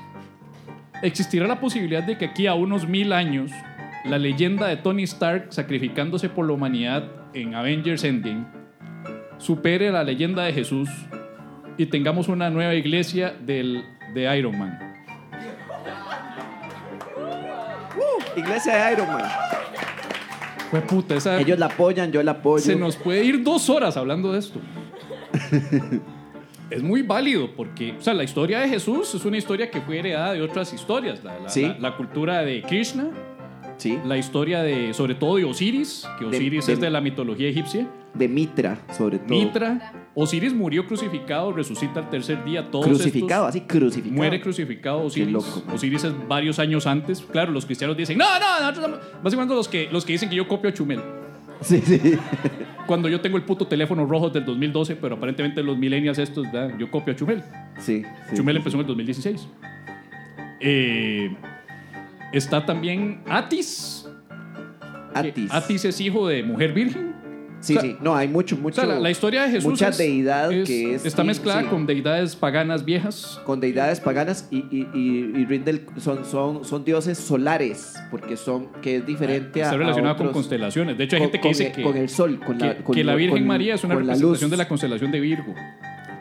[SPEAKER 3] existirá la posibilidad de que aquí a unos mil años la leyenda de Tony Stark sacrificándose por la humanidad en Avengers Endgame supere la leyenda de Jesús y tengamos una nueva iglesia del, de Iron Man.
[SPEAKER 2] Iglesia de Iron Man.
[SPEAKER 3] Fue puta, esa,
[SPEAKER 2] Ellos la apoyan, yo la apoyo.
[SPEAKER 3] se nos puede ir dos horas hablando de esto. es muy válido porque, o sea, la historia de Jesús es una historia que fue heredada de otras historias. La, la-
[SPEAKER 2] Sí.
[SPEAKER 3] la- la cultura de Krishna,
[SPEAKER 2] Sí.
[SPEAKER 3] la historia de, sobre todo de Osiris, que
[SPEAKER 2] De-
[SPEAKER 3] Osiris
[SPEAKER 2] de-
[SPEAKER 3] es de la mitología egipcia.
[SPEAKER 2] De Mitra, sobre todo.
[SPEAKER 3] Mitra, Osiris murió crucificado, resucita al tercer día. Todos
[SPEAKER 2] Crucificado,
[SPEAKER 3] estos-
[SPEAKER 2] así crucificado.
[SPEAKER 3] Muere crucificado Osiris.
[SPEAKER 2] loco.
[SPEAKER 3] Osiris es varios años antes. Claro, los cristianos dicen, no, no, nosotros somos-". Básicamente los que, los que dicen que yo copio a Chumel.
[SPEAKER 2] Sí, sí.
[SPEAKER 3] Cuando yo tengo el puto teléfono rojo del 2012, pero aparentemente los millennials estos, ¿verdad? yo copio a Chumel.
[SPEAKER 2] Sí. sí.
[SPEAKER 3] Chumel empezó en el 2016. Eh, está también Atis.
[SPEAKER 2] Atis.
[SPEAKER 3] Atis es hijo de mujer virgen.
[SPEAKER 2] Sí,
[SPEAKER 3] o sea,
[SPEAKER 2] sí. No, hay mucho,
[SPEAKER 3] O
[SPEAKER 2] mucho.
[SPEAKER 3] sea, la, la historia de Jesús
[SPEAKER 2] mucha
[SPEAKER 3] es-
[SPEAKER 2] deidad
[SPEAKER 3] es-
[SPEAKER 2] que es.
[SPEAKER 3] está mezclada
[SPEAKER 2] sí.
[SPEAKER 3] con deidades paganas viejas.
[SPEAKER 2] con deidades paganas y, y, y, y rinde el- son, son, son dioses solares, porque son, que es diferente a.
[SPEAKER 3] Está
[SPEAKER 2] a
[SPEAKER 3] relacionada con
[SPEAKER 2] otros-
[SPEAKER 3] constelaciones. De hecho, hay
[SPEAKER 2] con-
[SPEAKER 3] gente que dice
[SPEAKER 2] el-
[SPEAKER 3] que,
[SPEAKER 2] con el sol, con la,
[SPEAKER 3] que,
[SPEAKER 2] con
[SPEAKER 3] que la Virgen
[SPEAKER 2] con-
[SPEAKER 3] María es una
[SPEAKER 2] la
[SPEAKER 3] representación de la constelación de Virgo.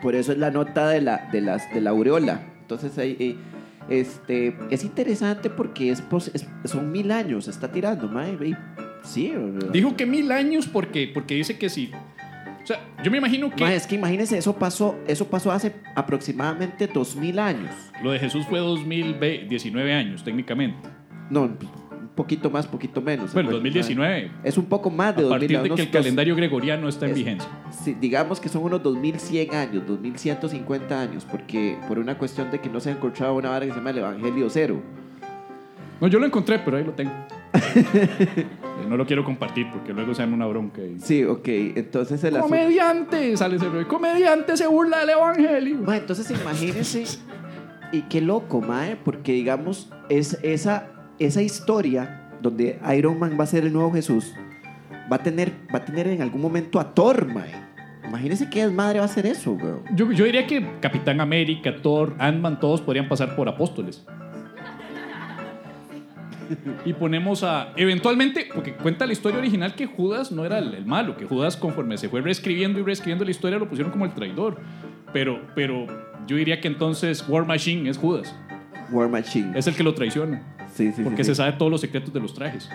[SPEAKER 2] Por eso es la nota de la, de las, de la aureola. Entonces, ahí, eh, este, es interesante porque es, pos- es- son mil años, está tirando, mae, ve. Sí,
[SPEAKER 3] Dijo que mil años porque, porque dice que sí. O sea, yo me imagino que
[SPEAKER 2] es que imagínense, eso pasó, eso pasó hace aproximadamente dos mil años.
[SPEAKER 3] lo de Jesús fue 2019 años, técnicamente.
[SPEAKER 2] No, un poquito más, poquito menos.
[SPEAKER 3] Bueno,
[SPEAKER 2] Mae.
[SPEAKER 3] 2019.
[SPEAKER 2] Es un poco más de
[SPEAKER 3] A
[SPEAKER 2] 2000
[SPEAKER 3] partir de que el calendario gregoriano está en
[SPEAKER 2] Es-
[SPEAKER 3] vigencia.
[SPEAKER 2] Sí, digamos que son unos 2100 años, 2150 años, porque por una cuestión de que no se ha encontrado una vara que se llama el Evangelio Cero.
[SPEAKER 3] No, yo lo encontré, pero ahí lo tengo. Eh, no lo quiero compartir porque luego se una bronca. y-
[SPEAKER 2] Sí, ok, entonces el.
[SPEAKER 3] Comediante, sale ese rollo. Comediante se burla del evangelio.
[SPEAKER 2] Mae, entonces imagínense, y qué loco, mae, porque digamos, es esa, esa historia donde Iron Man va a ser el nuevo Jesús, va a tener, va a tener en algún momento a Thor, mae. Imagínense qué desmadre va a ser eso, weón.
[SPEAKER 3] Yo, yo diría que Capitán América, Thor, Ant-Man, todos podrían pasar por apóstoles. Y ponemos a. Eventualmente, porque cuenta la historia original que Judas no era el, el malo, que Judas, conforme se fue reescribiendo y reescribiendo la historia, lo pusieron como el traidor. Pero, pero yo diría que entonces War Machine es Judas.
[SPEAKER 2] War Machine.
[SPEAKER 3] Es el que lo traiciona.
[SPEAKER 2] Sí, sí,
[SPEAKER 3] Porque
[SPEAKER 2] sí,
[SPEAKER 3] se sabe todos los secretos de los trajes.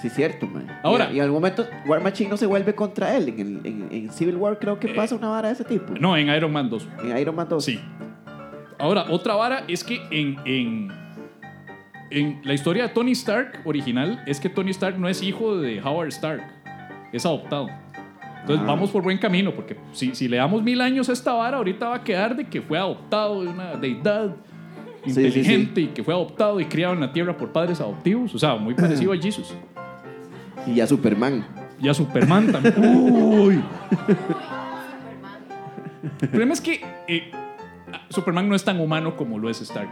[SPEAKER 2] Sí, cierto, mae.
[SPEAKER 3] Ahora-
[SPEAKER 2] Y, y en algún momento War Machine no se vuelve contra él. En, el- en- en Civil War creo que
[SPEAKER 3] Eh,
[SPEAKER 2] pasa una vara de ese tipo.
[SPEAKER 3] No, en Iron Man 2.
[SPEAKER 2] En Iron Man 2.
[SPEAKER 3] Sí. Ahora, otra vara es que en, en, en la historia de Tony Stark original es que Tony Stark no es hijo de Howard Stark, es adoptado. Entonces
[SPEAKER 2] Ah.
[SPEAKER 3] vamos por buen camino, porque si, si le damos mil años a esta vara, ahorita va a quedar de que fue adoptado de una deidad
[SPEAKER 2] Sí, sí,
[SPEAKER 3] inteligente y que fue adoptado y criado en la tierra por padres adoptivos. O sea, muy parecido a Jesus.
[SPEAKER 2] Y ya Superman.
[SPEAKER 3] Y a Superman también. Uy. El problema es que eh, Superman no es tan humano como lo es Stark.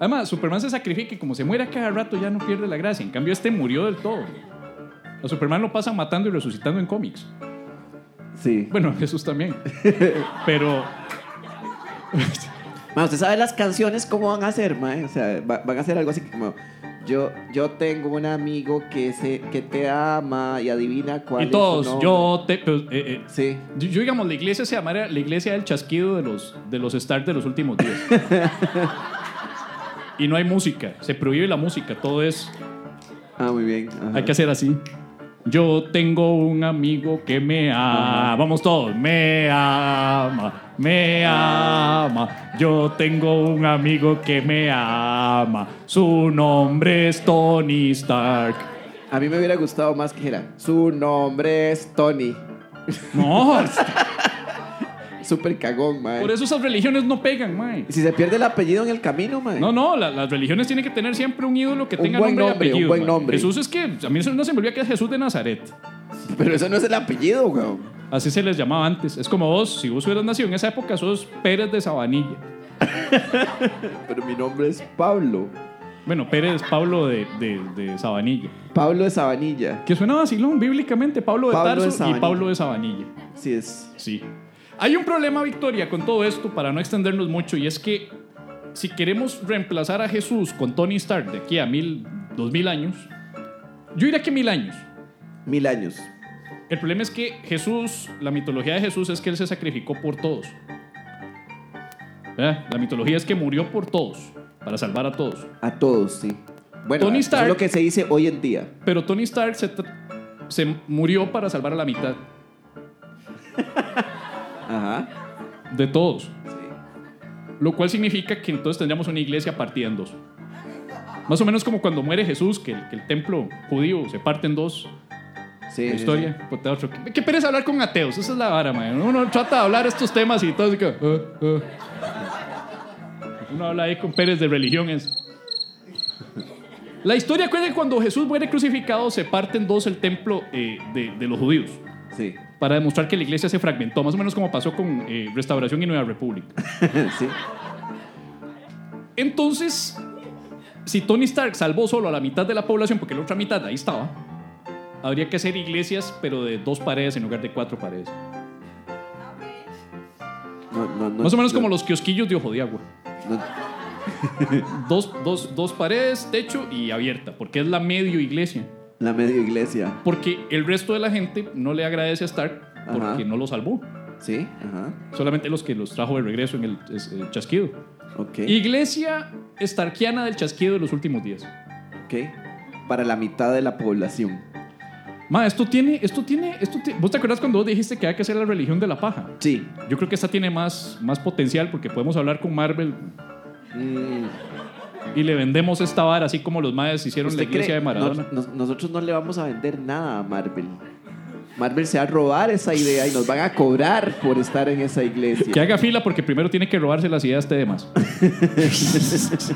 [SPEAKER 3] Además, Superman se sacrifica y como se muere a cada rato ya no pierde la gracia. En cambio, este murió del todo. A Superman lo pasan matando y resucitando en cómics.
[SPEAKER 2] Sí.
[SPEAKER 3] Bueno, Jesús también. Pero
[SPEAKER 2] Ma, ¿usted sabe las canciones cómo van a ser, mae? O sea, va- van a hacer algo así como... Yo, yo tengo un amigo que, se, que te ama y adivina cuál
[SPEAKER 3] y
[SPEAKER 2] es su
[SPEAKER 3] todos,
[SPEAKER 2] nombre.
[SPEAKER 3] yo te... eh, eh,
[SPEAKER 2] Sí.
[SPEAKER 3] yo, yo, digamos, la iglesia se llamara la iglesia del chasquido de los, de los Stark de los últimos días. y no hay música, se prohíbe la música, todo es...
[SPEAKER 2] Ah, muy bien. ajá.
[SPEAKER 3] Hay que hacer así. Yo tengo un amigo que me ama. Vamos todos. Me ama. Me ama. Yo tengo un amigo que me ama. Su nombre es Tony Stark.
[SPEAKER 2] A mí me hubiera gustado más que era... Su nombre es Tony.
[SPEAKER 3] No,
[SPEAKER 2] Súper cagón, mae.
[SPEAKER 3] por eso esas religiones no pegan, mae.
[SPEAKER 2] Si se pierde el apellido en el camino, mae.
[SPEAKER 3] No, no, la- las religiones tienen que tener siempre un ídolo que
[SPEAKER 2] Un
[SPEAKER 3] tenga
[SPEAKER 2] buen
[SPEAKER 3] nombre,
[SPEAKER 2] nombre,
[SPEAKER 3] y apellido.
[SPEAKER 2] un buen
[SPEAKER 3] mae.
[SPEAKER 2] nombre.
[SPEAKER 3] Jesús es que a mí eso no se me olvida que es Jesús de Nazaret.
[SPEAKER 2] Pero eso no es el apellido, weón.
[SPEAKER 3] Así se les llamaba antes. Es como vos, si vos hubieras nacido en esa época, sos Pérez de Sabanilla.
[SPEAKER 2] Pero mi nombre es Pablo.
[SPEAKER 3] Bueno, Pérez Pablo de, de, de Sabanilla.
[SPEAKER 2] Pablo de Sabanilla.
[SPEAKER 3] Que suena vacilón bíblicamente, Pablo de
[SPEAKER 2] Pablo de
[SPEAKER 3] Tarso y
[SPEAKER 2] Sabanilla.
[SPEAKER 3] Pablo de Sabanilla.
[SPEAKER 2] Sí, es.
[SPEAKER 3] Sí. Hay un problema, Victoria, con todo esto, para no extendernos mucho, y es que si queremos reemplazar a Jesús con Tony Stark de aquí a mil, dos mil años, yo diría que mil años.
[SPEAKER 2] Mil años.
[SPEAKER 3] El problema es que Jesús, la mitología de Jesús es que él se sacrificó por todos. ¿Verdad? La mitología es que murió por todos, para salvar a todos.
[SPEAKER 2] A todos, sí. Bueno,
[SPEAKER 3] Tony
[SPEAKER 2] eso
[SPEAKER 3] Stark-
[SPEAKER 2] es lo que se dice hoy en día.
[SPEAKER 3] Pero Tony Stark se, se murió para salvar a la mitad
[SPEAKER 2] Ajá.
[SPEAKER 3] de todos. Lo cual significa que entonces tendríamos una iglesia partida en dos. Más o menos como cuando muere Jesús, que el, que el templo judío se parte en dos.
[SPEAKER 2] Sí,
[SPEAKER 3] La
[SPEAKER 2] sí,
[SPEAKER 3] historia. Puta, otro. ¿Qué, qué pereza hablar con ateos? Esa es la vara, man. Uno trata de hablar estos temas y todo así que. "Ah, ah". Uno habla ahí con Pérez de religiones. La historia cuenta que cuando Jesús muere crucificado se parte en dos el templo eh, de, de los judíos
[SPEAKER 2] Sí.
[SPEAKER 3] Para demostrar que la iglesia se fragmentó, más o menos como pasó con eh, Restauración y Nueva República.
[SPEAKER 2] sí.
[SPEAKER 3] Entonces, si Tony Stark salvó solo a la mitad de la población, porque la otra mitad ahí estaba, habría que hacer iglesias, pero de dos paredes en lugar de cuatro paredes.
[SPEAKER 2] No, no, no,
[SPEAKER 3] Más o menos
[SPEAKER 2] no,
[SPEAKER 3] como los kiosquillos de Ojo de Agua. Dos, dos, dos paredes, techo y abierta, porque es la medio iglesia.
[SPEAKER 2] La medio iglesia.
[SPEAKER 3] Porque el resto de la gente no le agradece a Stark porque
[SPEAKER 2] Ajá.
[SPEAKER 3] no lo salvó.
[SPEAKER 2] Sí, ajá.
[SPEAKER 3] Solamente los que los trajo de regreso en el, el chasquido.
[SPEAKER 2] Ok.
[SPEAKER 3] Iglesia starkiana del chasquido de los últimos días.
[SPEAKER 2] Ok. Para la mitad de la población.
[SPEAKER 3] Ma, esto tiene, esto tiene, esto ¿Vos te acuerdas cuando vos dijiste que hay que hacer la religión de la paja?
[SPEAKER 2] Sí.
[SPEAKER 3] Yo creo que esta tiene más, más potencial porque podemos hablar con Marvel
[SPEAKER 2] Mm,
[SPEAKER 3] y le vendemos esta vara así como los maes hicieron la
[SPEAKER 2] ¿Usted
[SPEAKER 3] iglesia
[SPEAKER 2] cree?
[SPEAKER 3] de Maradona.
[SPEAKER 2] No- nos- nosotros no le vamos a vender nada a Marvel. Marvel se va a robar esa idea y nos van a cobrar por estar en esa iglesia.
[SPEAKER 3] Que haga fila porque primero tiene que robarse las ideas de demás.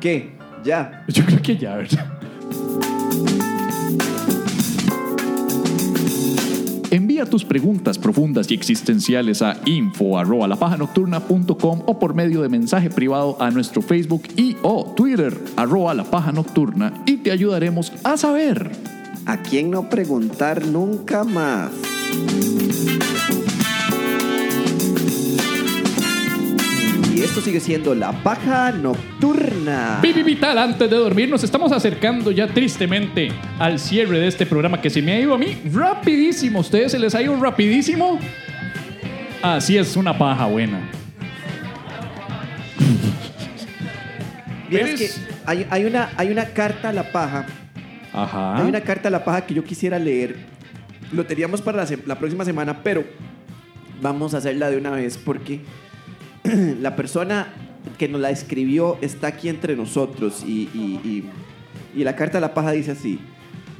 [SPEAKER 2] ¿Qué? Ya.
[SPEAKER 3] Yo creo que ya, ¿verdad?
[SPEAKER 5] Envía tus preguntas profundas y existenciales a info arroba lapajanocturna.com o por medio de mensaje privado a nuestro Facebook y o Twitter arroba la paja nocturna y te ayudaremos a saber.
[SPEAKER 2] ¿A quién no preguntar nunca más? Esto sigue siendo la paja nocturna.
[SPEAKER 3] Vivi Vital, antes de dormir, nos estamos acercando ya tristemente al cierre de este programa que se me ha ido a mí rapidísimo. ¿Ustedes se les ha ido rapidísimo? Así es, una paja buena.
[SPEAKER 2] Vieras que hay, hay una, hay una carta a la paja.
[SPEAKER 3] Ajá.
[SPEAKER 2] Hay una carta a la paja que yo quisiera leer. Lo teníamos para la próxima semana, pero vamos a hacerla de una vez porque la persona que nos la escribió está aquí entre nosotros y, y- y- la carta a la paja dice así.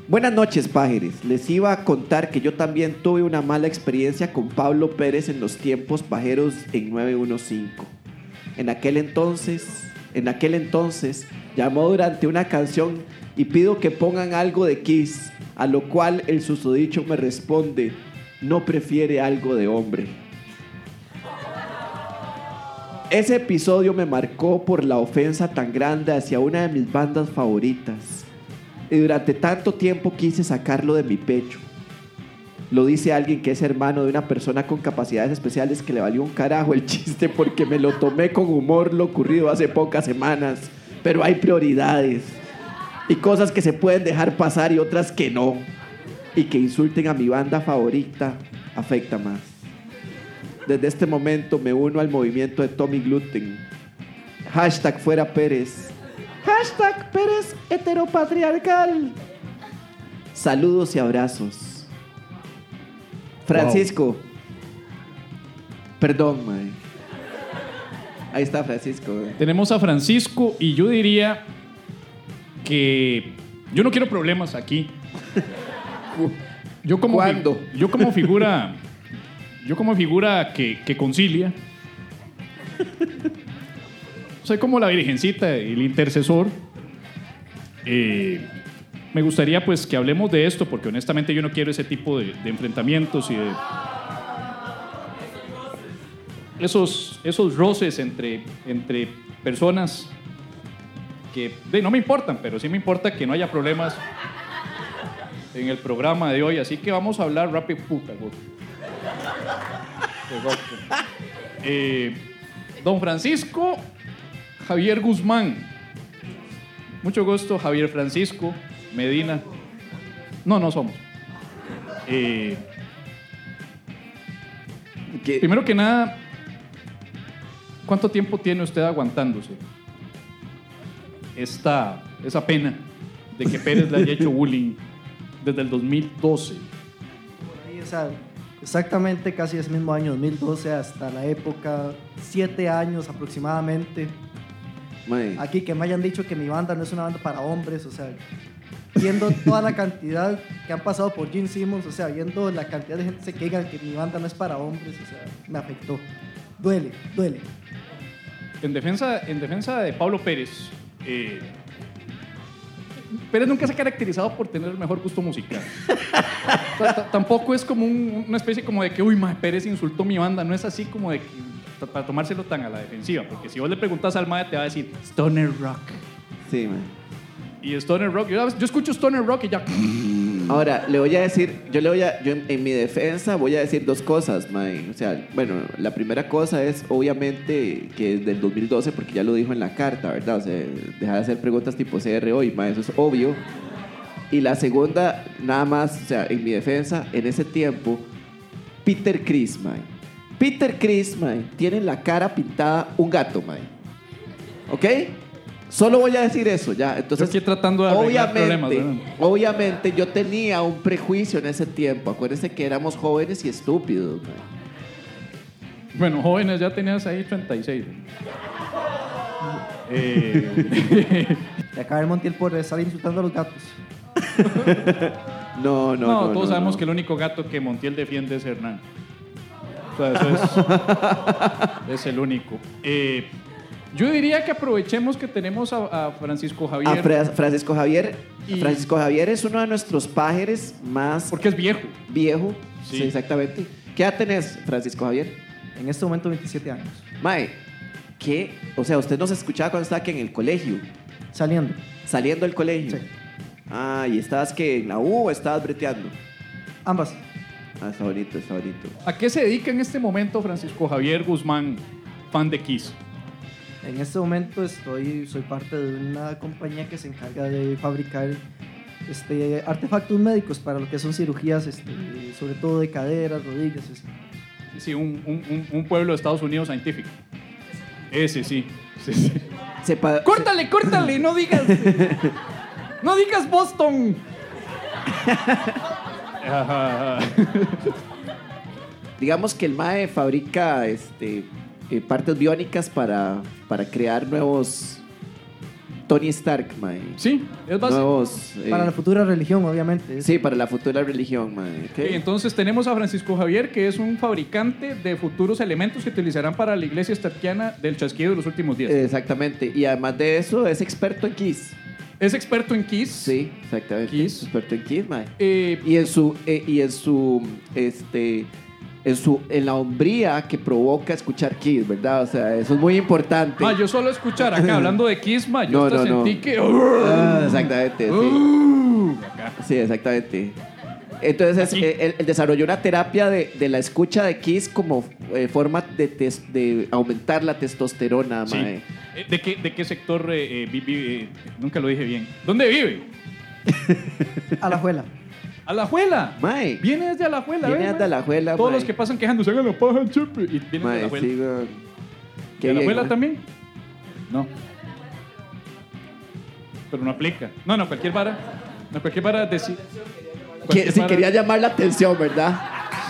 [SPEAKER 2] Buenas noches, pájeres. Les iba a contar que yo también tuve una mala experiencia con Pablo Pérez en los tiempos pajeros en 915. En aquel entonces, en aquel entonces, llamó durante una canción y pido que pongan algo de Kiss, a lo cual el susodicho me responde, no prefiere algo de hombre. Ese episodio me marcó por la ofensa tan grande hacia una de mis bandas favoritas. Y durante tanto tiempo quise sacarlo de mi pecho. Lo dice alguien que es hermano de una persona con capacidades especiales que le valió un carajo el chiste porque me lo tomé con humor lo ocurrido hace pocas semanas. Pero hay prioridades. Y cosas que se pueden dejar pasar y otras que no. Y que insulten a mi banda favorita afecta más. Desde este momento me uno al movimiento de Tommy Gluten. Hashtag fuera Pérez. Hashtag Pérez heteropatriarcal. Saludos y abrazos. Francisco. Perdón, mae. Ahí está Francisco. mae.
[SPEAKER 3] Tenemos a Francisco y yo diría que yo no quiero problemas aquí. Yo como
[SPEAKER 2] ¿Cuándo?
[SPEAKER 3] Yo como figura, yo como figura que, concilia. Soy como la virgencita, el intercesor. Eh, me gustaría pues que hablemos de esto porque honestamente yo no quiero ese tipo de, enfrentamientos y de esos, esos roces entre, entre personas que de, no me importan, pero sí me importa que no haya problemas en el programa de hoy. Así que vamos a hablar rápido. Puta. Eh, don Francisco Javier Guzmán. Mucho gusto, Javier Francisco Medina. No, no somos. Eh, primero que nada, ¿cuánto tiempo tiene usted aguantándose esta, esa pena de que Pérez le haya hecho bullying desde el 2012?
[SPEAKER 9] Ahí, o sea, exactamente casi ese mismo año, 2012, hasta la época, siete años aproximadamente. Aquí que me hayan dicho que mi banda no es una banda para hombres, o sea, viendo toda la cantidad que han pasado por Gene Simmons, o sea, viendo la cantidad de gente que diga que mi banda no es para hombres, o sea, me afectó. Duele, duele.
[SPEAKER 3] En defensa, en defensa de Pablo Pérez, eh, Pérez nunca se ha caracterizado por tener el mejor gusto musical. T- tampoco es como un- una especie como de que, uy, mae, Pérez insultó mi banda. No es así como de que, para tomárselo tan a la defensiva. Porque si vos le preguntas al mae, te va a decir Stoner Rock.
[SPEAKER 2] sí, mae.
[SPEAKER 3] Y Stoner Rock, yo, yo escucho Stoner Rock y ya.
[SPEAKER 2] Ahora, le voy a decir, yo le voy a, yo en, en mi defensa voy a decir dos cosas, mae. O sea, bueno, la primera cosa es obviamente que es del 2012, porque ya lo dijo en la carta, ¿verdad? O sea, deja de hacer preguntas tipo CR hoy, mae, eso es obvio. Y la segunda, nada más, o sea, en mi defensa, en ese tiempo, Peter Chris, mae. Peter Chris, mae, tiene en la cara pintada un gato, mae. ¿Ok? Solo voy a decir eso, ya. Entonces,
[SPEAKER 3] Yo aquí tratando de arreglar problemas,
[SPEAKER 2] obviamente,
[SPEAKER 3] ¿verdad?
[SPEAKER 2] obviamente yo tenía un prejuicio en ese tiempo. Acuérdense que éramos jóvenes y estúpidos. mae.
[SPEAKER 3] Bueno, jóvenes, ya tenías ahí 36. Eh,
[SPEAKER 9] De acá el Montiel por estar insultando a los gatos.
[SPEAKER 2] No, no,
[SPEAKER 3] no,
[SPEAKER 2] no.
[SPEAKER 3] todos
[SPEAKER 2] no,
[SPEAKER 3] sabemos
[SPEAKER 2] no.
[SPEAKER 3] que el único gato que Montiel defiende es Hernán. O sea, eso es, es el único. Eh, yo diría que aprovechemos que tenemos a, a Francisco
[SPEAKER 2] A
[SPEAKER 3] Javier,
[SPEAKER 2] Fra- Francisco Javier.
[SPEAKER 3] Y-
[SPEAKER 2] Francisco Javier es uno de nuestros pájaros más
[SPEAKER 3] porque es viejo.
[SPEAKER 2] viejo.
[SPEAKER 3] Sí.
[SPEAKER 2] Sí. exactamente. ¿Qué edad tenés, Francisco Javier?
[SPEAKER 9] En este momento 27 años.
[SPEAKER 2] Mae, ¿qué? O sea, usted nos escuchaba cuando estaba aquí en el colegio,
[SPEAKER 9] Saliendo.
[SPEAKER 2] saliendo del colegio.
[SPEAKER 9] Sí.
[SPEAKER 2] Ah, ¿y estabas que en la U o estabas breteando?
[SPEAKER 9] Ambas.
[SPEAKER 2] Ah, está bonito, está bonito.
[SPEAKER 3] ¿A qué se dedica en este momento Francisco Javier Guzmán, fan de Kiss?
[SPEAKER 9] En este momento estoy, soy parte de una compañía que se encarga de fabricar este, artefactos médicos para lo que son cirugías, este, sobre todo de caderas, rodillas. este.
[SPEAKER 3] Sí, un, un- pueblo de Estados Unidos científico. Ese sí. sí, sí.
[SPEAKER 2] Sepa-
[SPEAKER 3] Córtale, córtale, no digas. No digas Boston.
[SPEAKER 2] Digamos que el MAE fabrica este, eh, partes biónicas para, para crear nuevos Tony Stark, mae.
[SPEAKER 3] Sí, es básico.
[SPEAKER 2] Nuevos. eh,
[SPEAKER 9] Para la futura religión, obviamente.
[SPEAKER 2] sí, para la futura religión, mae. ¿ok?
[SPEAKER 3] Ok, entonces tenemos a Francisco Javier, que es un fabricante de futuros elementos que utilizarán para la iglesia estarquiana del chasquido de los últimos días.
[SPEAKER 2] Exactamente. Y además de eso, es experto en Kiss.
[SPEAKER 3] es experto en Kiss.
[SPEAKER 2] Sí, exactamente.
[SPEAKER 3] Kiss.
[SPEAKER 2] Experto en Kiss, mae.
[SPEAKER 3] Eh,
[SPEAKER 2] Y en su, eh, y en su, este, en su, en la hombría que provoca escuchar Kiss, ¿verdad? O sea, eso es muy importante.
[SPEAKER 3] ma, yo solo escuchar acá hablando de Kiss, ma, yo
[SPEAKER 2] No,
[SPEAKER 3] hasta
[SPEAKER 2] no, no.
[SPEAKER 3] sentí que...
[SPEAKER 2] Ah, exactamente, sí.
[SPEAKER 3] Uh, acá.
[SPEAKER 2] Sí, exactamente. Entonces, eh, él, él desarrolló una terapia de, de la escucha de Kiss como eh, forma de, tes- de aumentar la testosterona,
[SPEAKER 3] Sí.
[SPEAKER 2] mae.
[SPEAKER 3] Eh, ¿De qué, de qué sector eh, vi- vive? Eh, nunca lo dije bien. ¿Dónde vive?
[SPEAKER 9] A la juela.
[SPEAKER 3] Alajuela.
[SPEAKER 2] Mae,
[SPEAKER 3] Viene desde Alajuela,
[SPEAKER 2] viene
[SPEAKER 3] ¿ve,
[SPEAKER 2] de
[SPEAKER 3] ma?
[SPEAKER 2] Alajuela,
[SPEAKER 3] Todos
[SPEAKER 2] mae.
[SPEAKER 3] los que pasan quejándose, hagan la paja, chepe. Y vienen de
[SPEAKER 2] Mae,
[SPEAKER 3] Alajuela.
[SPEAKER 2] sí, weón.
[SPEAKER 3] ¿De
[SPEAKER 2] Qué bien,
[SPEAKER 3] Alajuela
[SPEAKER 2] mae.
[SPEAKER 3] también? No. Pero no aplica. No, no, cualquier vara. No, cualquier vara decir.
[SPEAKER 2] Que- si quería llamar la atención, ¿verdad?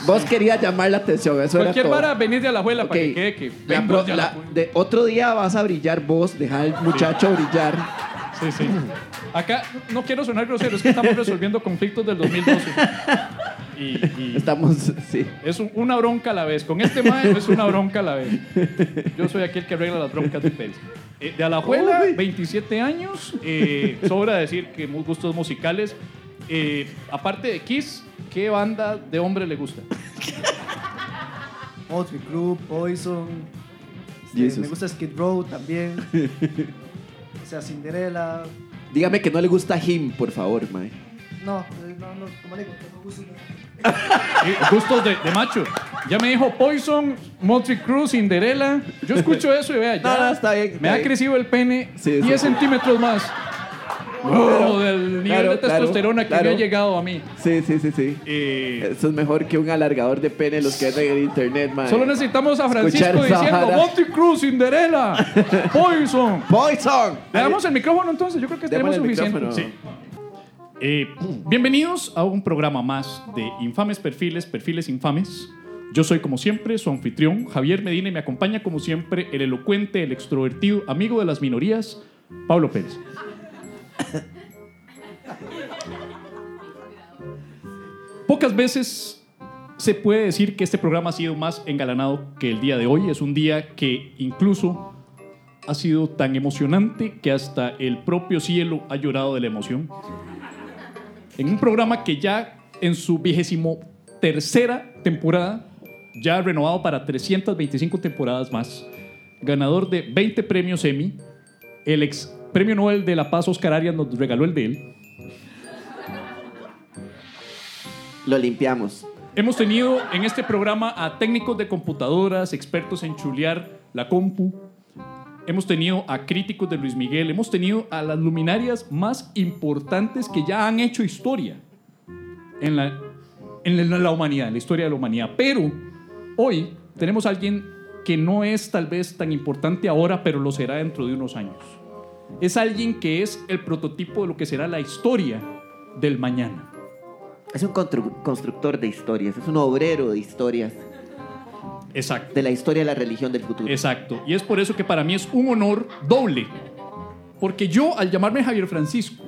[SPEAKER 2] Vos querías llamar la atención, eso era
[SPEAKER 3] Cualquier
[SPEAKER 2] todo.
[SPEAKER 3] vara, venir de Alajuela para
[SPEAKER 2] Ok.
[SPEAKER 3] que quede que.
[SPEAKER 2] La
[SPEAKER 3] vengo
[SPEAKER 2] pro-
[SPEAKER 3] de
[SPEAKER 2] la-
[SPEAKER 3] Alajuela.
[SPEAKER 2] de otro día vas a brillar vos, dejar al muchacho brillar.
[SPEAKER 3] Sí, sí. Acá no quiero sonar grosero, es que estamos resolviendo conflictos del 2012. Y, y
[SPEAKER 2] Estamos, sí.
[SPEAKER 3] es un- una bronca a la vez. Con este mae es una bronca a la vez. Yo soy aquel que arregla las broncas de Pérez. Eh, de Alajuela, 27 años. eh, sobra decir que muy gustos musicales. Eh, aparte de Kiss, ¿qué banda de hombre le gusta?
[SPEAKER 9] Motley Crue, Poison. este, me gusta Skid Row también. o sea, Cinderella.
[SPEAKER 2] Dígame que no le gusta Him, por favor, mae.
[SPEAKER 9] No, eh, no, no, como le digo, de-
[SPEAKER 3] Eh, gustos de, de macho. Ya me dijo Poison, Motley Crue, Cinderella. Yo escucho eso y vea, ya
[SPEAKER 2] No, no, está bien, está
[SPEAKER 3] me ha crecido el pene
[SPEAKER 2] Sí, sí,
[SPEAKER 3] 10
[SPEAKER 2] sí.
[SPEAKER 3] centímetros más. Como del nivel
[SPEAKER 2] Claro,
[SPEAKER 3] de
[SPEAKER 2] claro,
[SPEAKER 3] testosterona que
[SPEAKER 2] claro.
[SPEAKER 3] me ha llegado a mí.
[SPEAKER 2] Sí, sí, sí, sí.
[SPEAKER 3] Eh,
[SPEAKER 2] Eso es mejor que un alargador de pene los que hay en internet, man.
[SPEAKER 3] solo necesitamos a Francisco
[SPEAKER 2] Escuchar
[SPEAKER 3] diciendo. Monty Cruz, Cinderella, Poison.
[SPEAKER 2] Poison.
[SPEAKER 3] Le damos el micrófono entonces, yo creo que tenemos suficiente. Sí. Eh, bienvenidos a un programa más de Infames Perfiles, Perfiles Infames. Yo soy como siempre su anfitrión, Javier Medina, y me acompaña como siempre el elocuente, el extrovertido, amigo de las minorías, Pablo Pérez. Pocas veces se puede decir que este programa ha sido más engalanado que el día de hoy. Es un día que incluso ha sido tan emocionante que hasta el propio cielo ha llorado de la emoción. En un programa que ya en su vigésimo tercera temporada, ya renovado para 325 temporadas más, ganador de 20 premios Emmy, el ex premio Nobel de la Paz Oscar Arias nos regaló el de él.
[SPEAKER 2] Lo limpiamos.
[SPEAKER 3] Hemos tenido en este programa a técnicos de computadoras, expertos en chulear la compu. Hemos tenido a críticos de Luis Miguel. Hemos tenido a las luminarias más importantes que ya han hecho historia en la, en la, la humanidad, en la historia de la humanidad. Pero hoy tenemos a alguien que no es tal vez tan importante ahora, pero lo será dentro de unos años. Es alguien que es el prototipo de lo que será la historia del mañana.
[SPEAKER 2] Es un constru- constructor de historias, es un obrero de historias,
[SPEAKER 3] Exacto.
[SPEAKER 2] de la historia de la religión del futuro.
[SPEAKER 3] Exacto. Y es por eso que para mí es un honor doble. Porque yo, al llamarme Javier Francisco,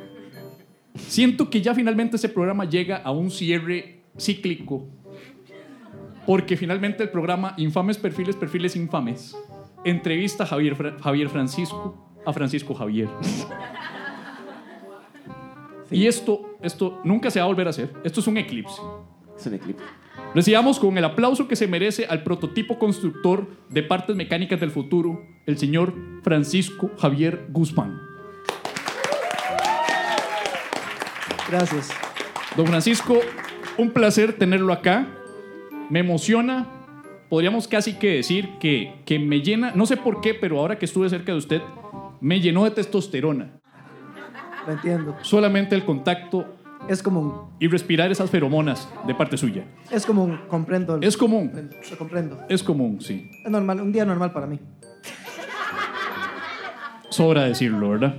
[SPEAKER 3] siento que ya finalmente ese programa llega a un cierre cíclico. Porque finalmente el programa Infames Perfiles, Perfiles Infames, entrevista a Javier, Fra- Javier Francisco a Francisco Javier. Y esto, esto nunca se va a volver a hacer. Esto es un eclipse.
[SPEAKER 2] Es un eclipse.
[SPEAKER 3] Recibamos con el aplauso que se merece al prototipo constructor de partes mecánicas del futuro, el señor Francisco Javier Guzmán.
[SPEAKER 9] Gracias.
[SPEAKER 3] Don Francisco, un placer tenerlo acá. Me emociona. Podríamos casi que decir que, que me llena, no sé por qué, pero ahora que estuve cerca de usted, me llenó de testosterona.
[SPEAKER 9] Lo entiendo.
[SPEAKER 3] Solamente el contacto
[SPEAKER 9] Es común.
[SPEAKER 3] y respirar esas feromonas de parte suya.
[SPEAKER 9] Es común. Comprendo.
[SPEAKER 3] Es común,
[SPEAKER 9] Lo comprendo.
[SPEAKER 3] es común, sí.
[SPEAKER 9] Es normal. Un día normal para mí.
[SPEAKER 3] Sobra decirlo, ¿verdad?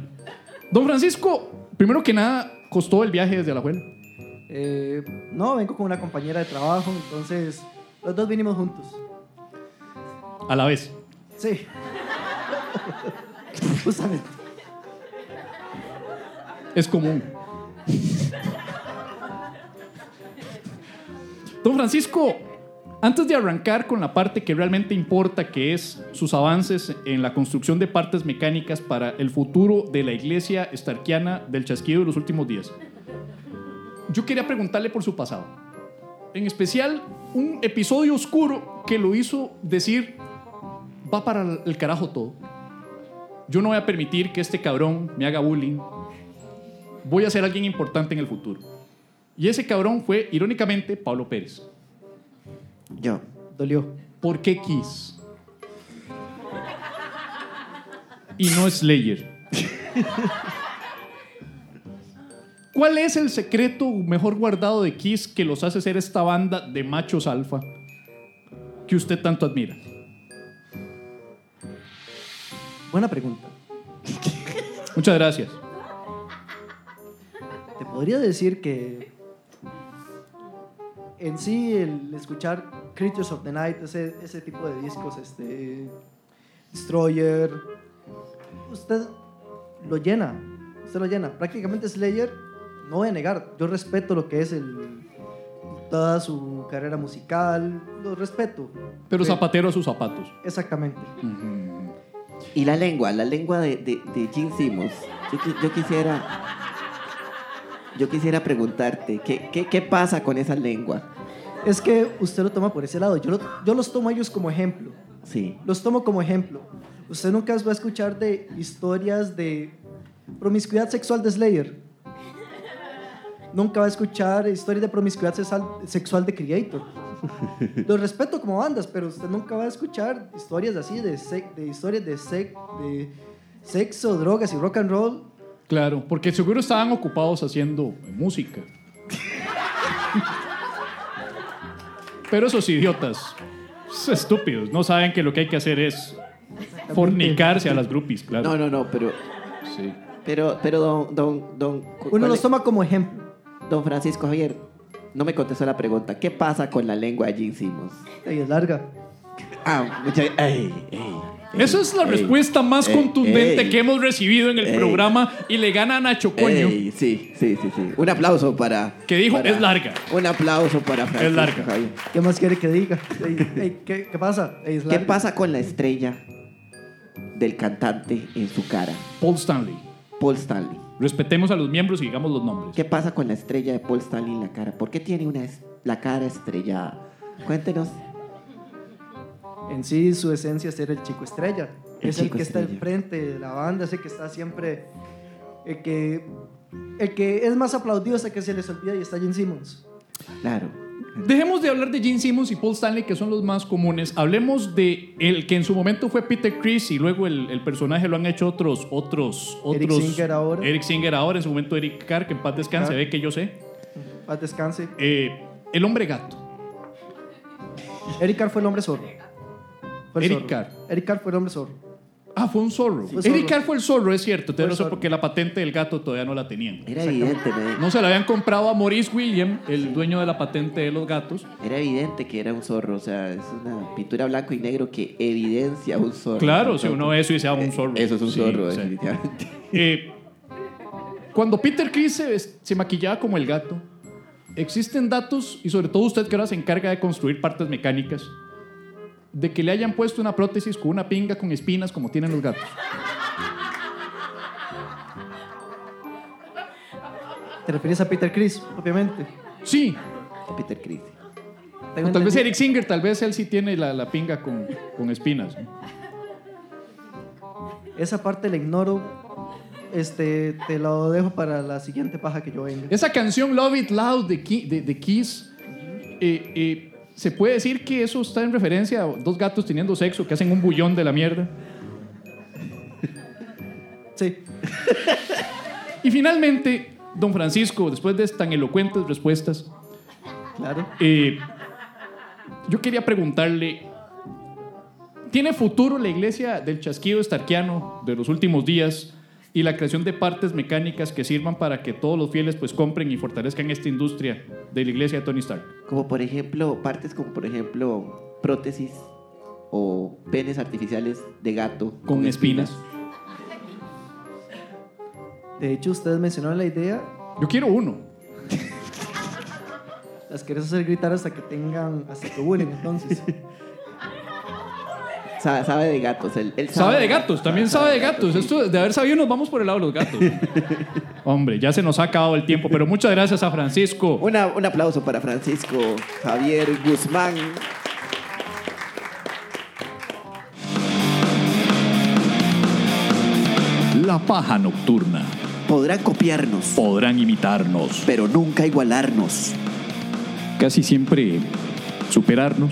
[SPEAKER 3] Don Francisco, primero que nada, costó el viaje desde Alajuela.
[SPEAKER 9] Eh, no, vengo con una compañera de trabajo, entonces los dos vinimos juntos.
[SPEAKER 3] A la vez.
[SPEAKER 9] Sí. Justamente.
[SPEAKER 3] Es común. Don Francisco, antes de arrancar con la parte que realmente importa, que es sus avances en la construcción de partes mecánicas para el futuro de la iglesia estarquiana del chasquido de los últimos días, yo quería preguntarle por su pasado. En especial, un episodio oscuro que lo hizo decir, va para el carajo todo. Yo no voy a permitir que este cabrón me haga bullying. Voy a ser alguien importante en el futuro. Y ese cabrón fue, irónicamente, Pablo Pérez.
[SPEAKER 2] Yo.
[SPEAKER 9] Dolió.
[SPEAKER 3] ¿Por qué Kiss? Y no Slayer. ¿Cuál es el secreto mejor guardado de Kiss que los hace ser esta banda de machos alfa que usted tanto admira?
[SPEAKER 9] Buena pregunta.
[SPEAKER 3] Muchas gracias.
[SPEAKER 9] Te podría decir que en sí el escuchar Creatures of the Night, ese, ese tipo de discos, este, Destroyer, usted lo llena, usted lo llena. Prácticamente Slayer, no voy a negar, yo respeto lo que es el, toda su carrera musical, lo respeto.
[SPEAKER 3] Pero zapatero a sus zapatos.
[SPEAKER 9] Exactamente.
[SPEAKER 2] Y la lengua, la lengua de, de, de Gene Simmons. Yo, yo quisiera. Yo quisiera preguntarte, ¿qué, qué, qué pasa con esa lengua?
[SPEAKER 9] Es que usted lo toma por ese lado, yo, lo- yo los tomo a ellos como ejemplo.
[SPEAKER 2] Sí.
[SPEAKER 9] Los tomo como ejemplo. Usted nunca va a escuchar de historias de promiscuidad sexual de Slayer. Nunca va a escuchar historias de promiscuidad sexual, sexual de Creator. Los respeto como bandas, pero usted nunca va a escuchar historias así de, sec- de historias de, sec- de sexo, drogas y rock and roll
[SPEAKER 3] Claro, porque seguro estaban ocupados haciendo música. Pero esos idiotas, esos estúpidos, no saben que lo que hay que hacer es fornicarse a las groupies, claro.
[SPEAKER 2] No, no, no, pero,
[SPEAKER 3] Sí.
[SPEAKER 2] pero, pero don, don, don,
[SPEAKER 9] Uno
[SPEAKER 2] ¿cuál
[SPEAKER 9] los toma como ejemplo.
[SPEAKER 2] don Francisco Javier, no me contestó la pregunta. ¿Qué pasa con la lengua de Gene Simmons?
[SPEAKER 9] Ey, es larga.
[SPEAKER 2] Ah, mucha, ey, ey, ey,
[SPEAKER 3] Esa es la
[SPEAKER 2] ey,
[SPEAKER 3] respuesta más
[SPEAKER 2] ey,
[SPEAKER 3] contundente
[SPEAKER 2] ey,
[SPEAKER 3] que hemos recibido en el
[SPEAKER 2] ey.
[SPEAKER 3] programa y le gana a Nacho Coño,
[SPEAKER 2] ey, sí, sí, sí, sí. Un aplauso para.
[SPEAKER 3] que dijo
[SPEAKER 2] para-
[SPEAKER 3] es larga.
[SPEAKER 2] Un aplauso para Francisco
[SPEAKER 3] larga.
[SPEAKER 2] Javier.
[SPEAKER 9] ¿Qué más quiere que diga? Ey, ey, ¿qué, qué pasa? Ey, es
[SPEAKER 2] ¿Qué
[SPEAKER 9] larga.
[SPEAKER 2] pasa con la estrella del cantante en su cara?
[SPEAKER 3] Paul Stanley.
[SPEAKER 2] Paul Stanley.
[SPEAKER 3] Respetemos a los miembros y digamos los nombres.
[SPEAKER 2] ¿Qué pasa con la estrella de Paul Stanley en la cara? ¿Por qué tiene una es- la cara estrellada? Cuéntenos.
[SPEAKER 9] En sí, su esencia es ser el chico estrella.
[SPEAKER 2] El
[SPEAKER 9] es el que está al
[SPEAKER 2] estrella.
[SPEAKER 9] frente de la banda, es el que está siempre. El que, el que es más aplaudido hasta que se les olvida y está Gene Simmons.
[SPEAKER 2] Claro.
[SPEAKER 3] Dejemos de hablar de Gene Simmons y Paul Stanley, que son los más comunes. Hablemos de el que en su momento fue Peter Chris y luego el, el personaje lo han hecho otros, otros, otros.
[SPEAKER 9] Eric Singer ahora.
[SPEAKER 3] Eric Singer ahora, en su momento Eric Carr, que en paz descanse,
[SPEAKER 9] Carr.
[SPEAKER 3] ve que yo sé.
[SPEAKER 9] Paz descanse.
[SPEAKER 3] Eh, el hombre gato.
[SPEAKER 9] Eric Carr fue el hombre zorro. Fue el
[SPEAKER 3] Eric
[SPEAKER 9] zorro.
[SPEAKER 3] Carr.
[SPEAKER 9] Eric Carr fue el hombre zorro.
[SPEAKER 3] Ah, fue un zorro.
[SPEAKER 9] Fue
[SPEAKER 3] Eric
[SPEAKER 9] zorro.
[SPEAKER 3] Carr fue el zorro, es cierto. Razón,
[SPEAKER 9] zorro.
[SPEAKER 3] porque la patente del gato todavía no la tenían.
[SPEAKER 2] Era evidente, me-
[SPEAKER 3] No se la habían comprado a Maurice William, el dueño de la patente de los gatos.
[SPEAKER 2] era evidente que era un zorro. O sea, es una pintura blanco y negro que evidencia un zorro.
[SPEAKER 3] Claro, si uno ve eso y se llama un
[SPEAKER 2] Eh,
[SPEAKER 3] zorro.
[SPEAKER 2] Eso es un
[SPEAKER 3] Sí,
[SPEAKER 2] zorro, definitivamente.
[SPEAKER 3] Eh, cuando Peter Chris se, se maquillaba como el gato, existen datos, y sobre todo usted que ahora se encarga de construir partes mecánicas, de que le hayan puesto una prótesis con una pinga con espinas como tienen los gatos.
[SPEAKER 9] ¿Te refieres a Peter Chris, propiamente?
[SPEAKER 3] Sí,
[SPEAKER 2] Peter Chris.
[SPEAKER 3] O tal vez Eric Singer, tal vez él sí tiene la, la pinga con, con espinas. ¿no?
[SPEAKER 9] Esa parte la ignoro. Este, te lo dejo para la siguiente paja que yo venga.
[SPEAKER 3] Esa canción Love It Loud de, Ki- de- de Kiss, eh, eh, se puede decir que eso está en referencia a dos gatos teniendo sexo que hacen un bullón de la mierda.
[SPEAKER 9] Sí.
[SPEAKER 3] Y finalmente, don Francisco, después de tan elocuentes respuestas,
[SPEAKER 9] Claro.
[SPEAKER 3] eh, yo quería preguntarle, ¿tiene futuro la iglesia del chasquido estarquiano de los últimos días y la creación de partes mecánicas que sirvan para que todos los fieles pues compren y fortalezcan esta industria de la iglesia de Tony Stark?
[SPEAKER 2] Como por ejemplo, partes como por ejemplo prótesis o penes artificiales de gato
[SPEAKER 3] Con espinas.
[SPEAKER 9] De hecho, ustedes mencionaron la idea.
[SPEAKER 3] Yo quiero uno.
[SPEAKER 9] Las quieres hacer gritar hasta que tengan. hasta que huelen, entonces.
[SPEAKER 2] Sabe, sabe de gatos. Él, él
[SPEAKER 3] Sabe de gatos, también sabe de gatos. Esto de haber sabido nos vamos por el lado de los gatos. Hombre, ya se nos ha acabado el tiempo, pero muchas gracias a Francisco.
[SPEAKER 2] Una- un aplauso para Francisco Javier Guzmán.
[SPEAKER 10] La paja nocturna.
[SPEAKER 11] Podrán copiarnos,
[SPEAKER 10] Podrán imitarnos.
[SPEAKER 11] pero nunca igualarnos.
[SPEAKER 10] Casi siempre superarnos.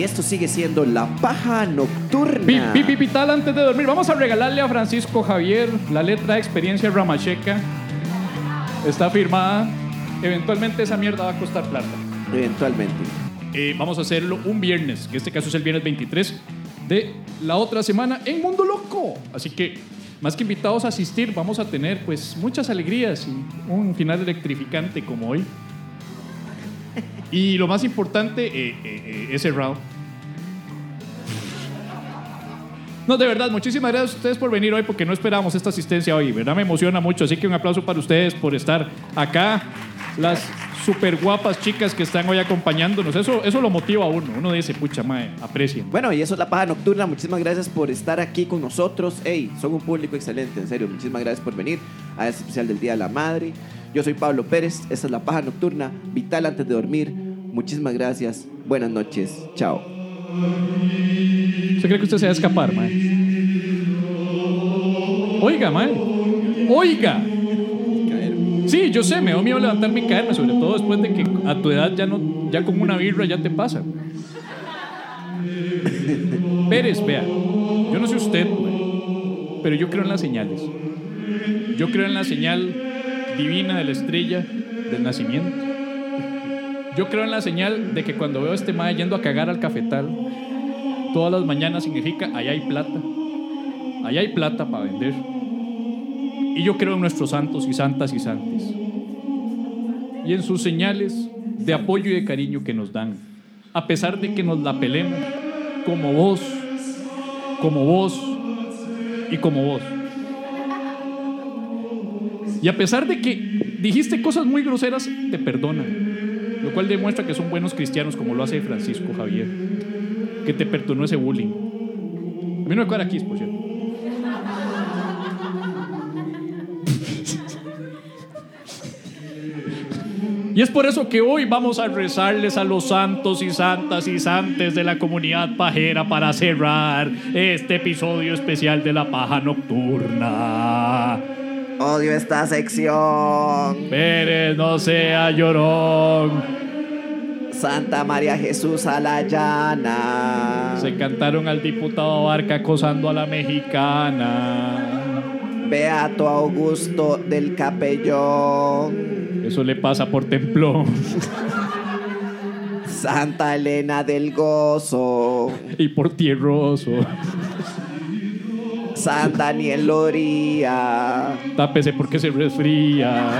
[SPEAKER 2] Y esto sigue siendo la paja nocturna.
[SPEAKER 3] Pi, pi, pi, pital antes de dormir. Vamos a regalarle a Francisco Javier la letra de experiencia Ramacheca. Está firmada. Eventualmente esa mierda va a costar plata.
[SPEAKER 2] Eventualmente.
[SPEAKER 3] Eh, vamos a hacerlo un viernes, que en este caso es el viernes 23 de la otra semana en Mundo Loco. Así que, más que invitados a asistir, vamos a tener pues muchas alegrías y un final electrificante como hoy. Y lo más importante, eh, eh, eh, ese round. No, de verdad, muchísimas gracias a ustedes por venir hoy porque no esperábamos esta asistencia hoy, ¿verdad? Me emociona mucho, así que un aplauso para ustedes por estar acá. Las súper guapas chicas que están hoy acompañándonos, eso, eso lo motiva a uno. Uno dice, pucha, mae, aprecien.
[SPEAKER 2] Bueno, y eso es la paja nocturna. Muchísimas gracias por estar aquí con nosotros. Hey, son un público excelente, en serio. Muchísimas gracias por venir a este especial del Día de la Madre. Yo soy Pablo Pérez. Esta es la paja nocturna. Vital antes de dormir. Muchísimas gracias. Buenas noches. Chao.
[SPEAKER 3] ¿Usted cree que usted se va a escapar, mae? Oiga, mae. Oiga. Sí, yo sé, me da miedo levantarme y caerme, sobre todo después de que a tu edad ya no, ya con una birra ya te pasa. Pérez, vea, yo no sé usted, pero yo creo en las señales. Yo creo en la señal divina de la estrella del nacimiento. Yo creo en la señal de que cuando veo a este mae yendo a cagar al cafetal, todas las mañanas significa allá hay plata. Allá hay plata para vender. Y yo creo en nuestros santos y santas y santes. Y en sus señales de apoyo y de cariño que nos dan. A pesar de que nos la pelemos como vos, como vos y como vos. Y a pesar de que dijiste cosas muy groseras, te perdonan. Lo cual demuestra que son buenos cristianos como lo hace Francisco Javier. Que te perdonó ese bullying. A mí no me aquí, por cierto. Y es por eso que hoy vamos a rezarles a los santos y santas y santes de la comunidad pajera para cerrar este episodio especial de la paja nocturna.
[SPEAKER 2] Odio esta sección.
[SPEAKER 3] Pérez, no sea llorón.
[SPEAKER 2] Santa María Jesús a la llana.
[SPEAKER 3] Se cantaron al diputado Barca acosando a la mexicana.
[SPEAKER 2] Beato Augusto del Capellón.
[SPEAKER 3] Eso le pasa por templón.
[SPEAKER 2] Santa Elena del Gozo.
[SPEAKER 3] Y por tierroso.
[SPEAKER 2] San Daniel Loría.
[SPEAKER 3] Tápese porque se resfría.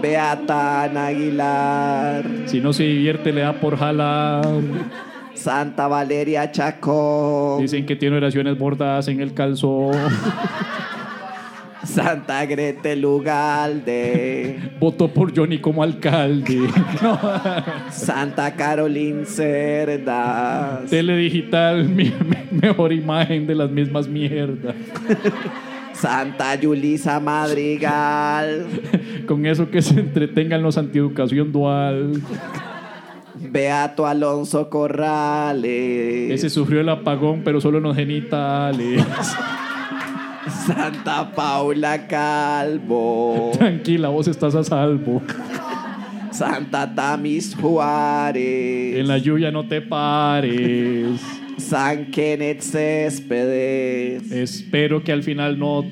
[SPEAKER 2] Beata Ana Aguilar.
[SPEAKER 3] Si no se divierte, le da por jalar.
[SPEAKER 2] Santa Valeria Chacón.
[SPEAKER 3] Dicen que tiene oraciones bordadas en el calzón.
[SPEAKER 2] Santa Gretel Ugalde.
[SPEAKER 3] Votó por Johnny como alcalde. No.
[SPEAKER 2] Santa Caroline Cerdas.
[SPEAKER 3] Teledigital, mi, mi- mejor imagen de las mismas mierdas.
[SPEAKER 2] Santa Yulisa Madrigal.
[SPEAKER 3] Con eso que se entretengan los antieducación dual.
[SPEAKER 2] Beato Alonso Corrales.
[SPEAKER 3] Ese sufrió el apagón, pero solo en los genitales.
[SPEAKER 2] Santa Paula Calvo.
[SPEAKER 3] Tranquila, vos estás a salvo.
[SPEAKER 2] Santa Tamis Juárez.
[SPEAKER 3] En la lluvia no te pares.
[SPEAKER 2] San Kenneth Céspedes.
[SPEAKER 3] Espero que al final no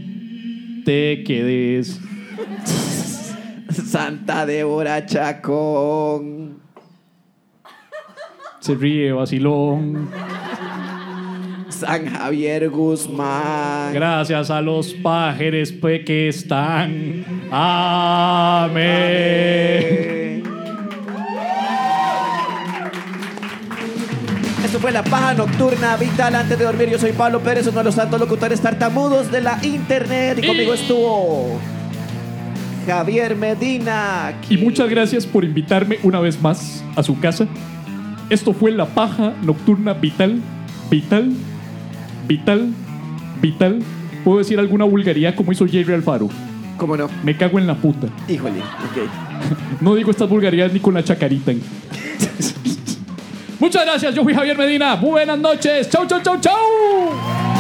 [SPEAKER 3] te quedes.
[SPEAKER 2] Santa Débora Chacón.
[SPEAKER 3] Se ríe, vacilón.
[SPEAKER 2] San Javier Guzmán.
[SPEAKER 3] Gracias a los pájaros que están. Amén.
[SPEAKER 2] Esto fue la paja nocturna vital antes de dormir. Yo soy Pablo Pérez, uno de los santos locutores tartamudos de la internet. Y conmigo estuvo Javier Medina.
[SPEAKER 3] Y muchas gracias por invitarme una vez más a su casa. Esto fue la paja nocturna vital, vital, vital, vital. ¿Puedo decir alguna vulgaridad como hizo Jerry Alfaro?
[SPEAKER 2] ¿Cómo no?
[SPEAKER 3] Me cago en la puta.
[SPEAKER 2] Híjole, ok.
[SPEAKER 3] No digo estas vulgaridades ni con la chacarita. Muchas gracias, yo fui Javier Medina. Buenas noches. Chau, chau, chau, chau.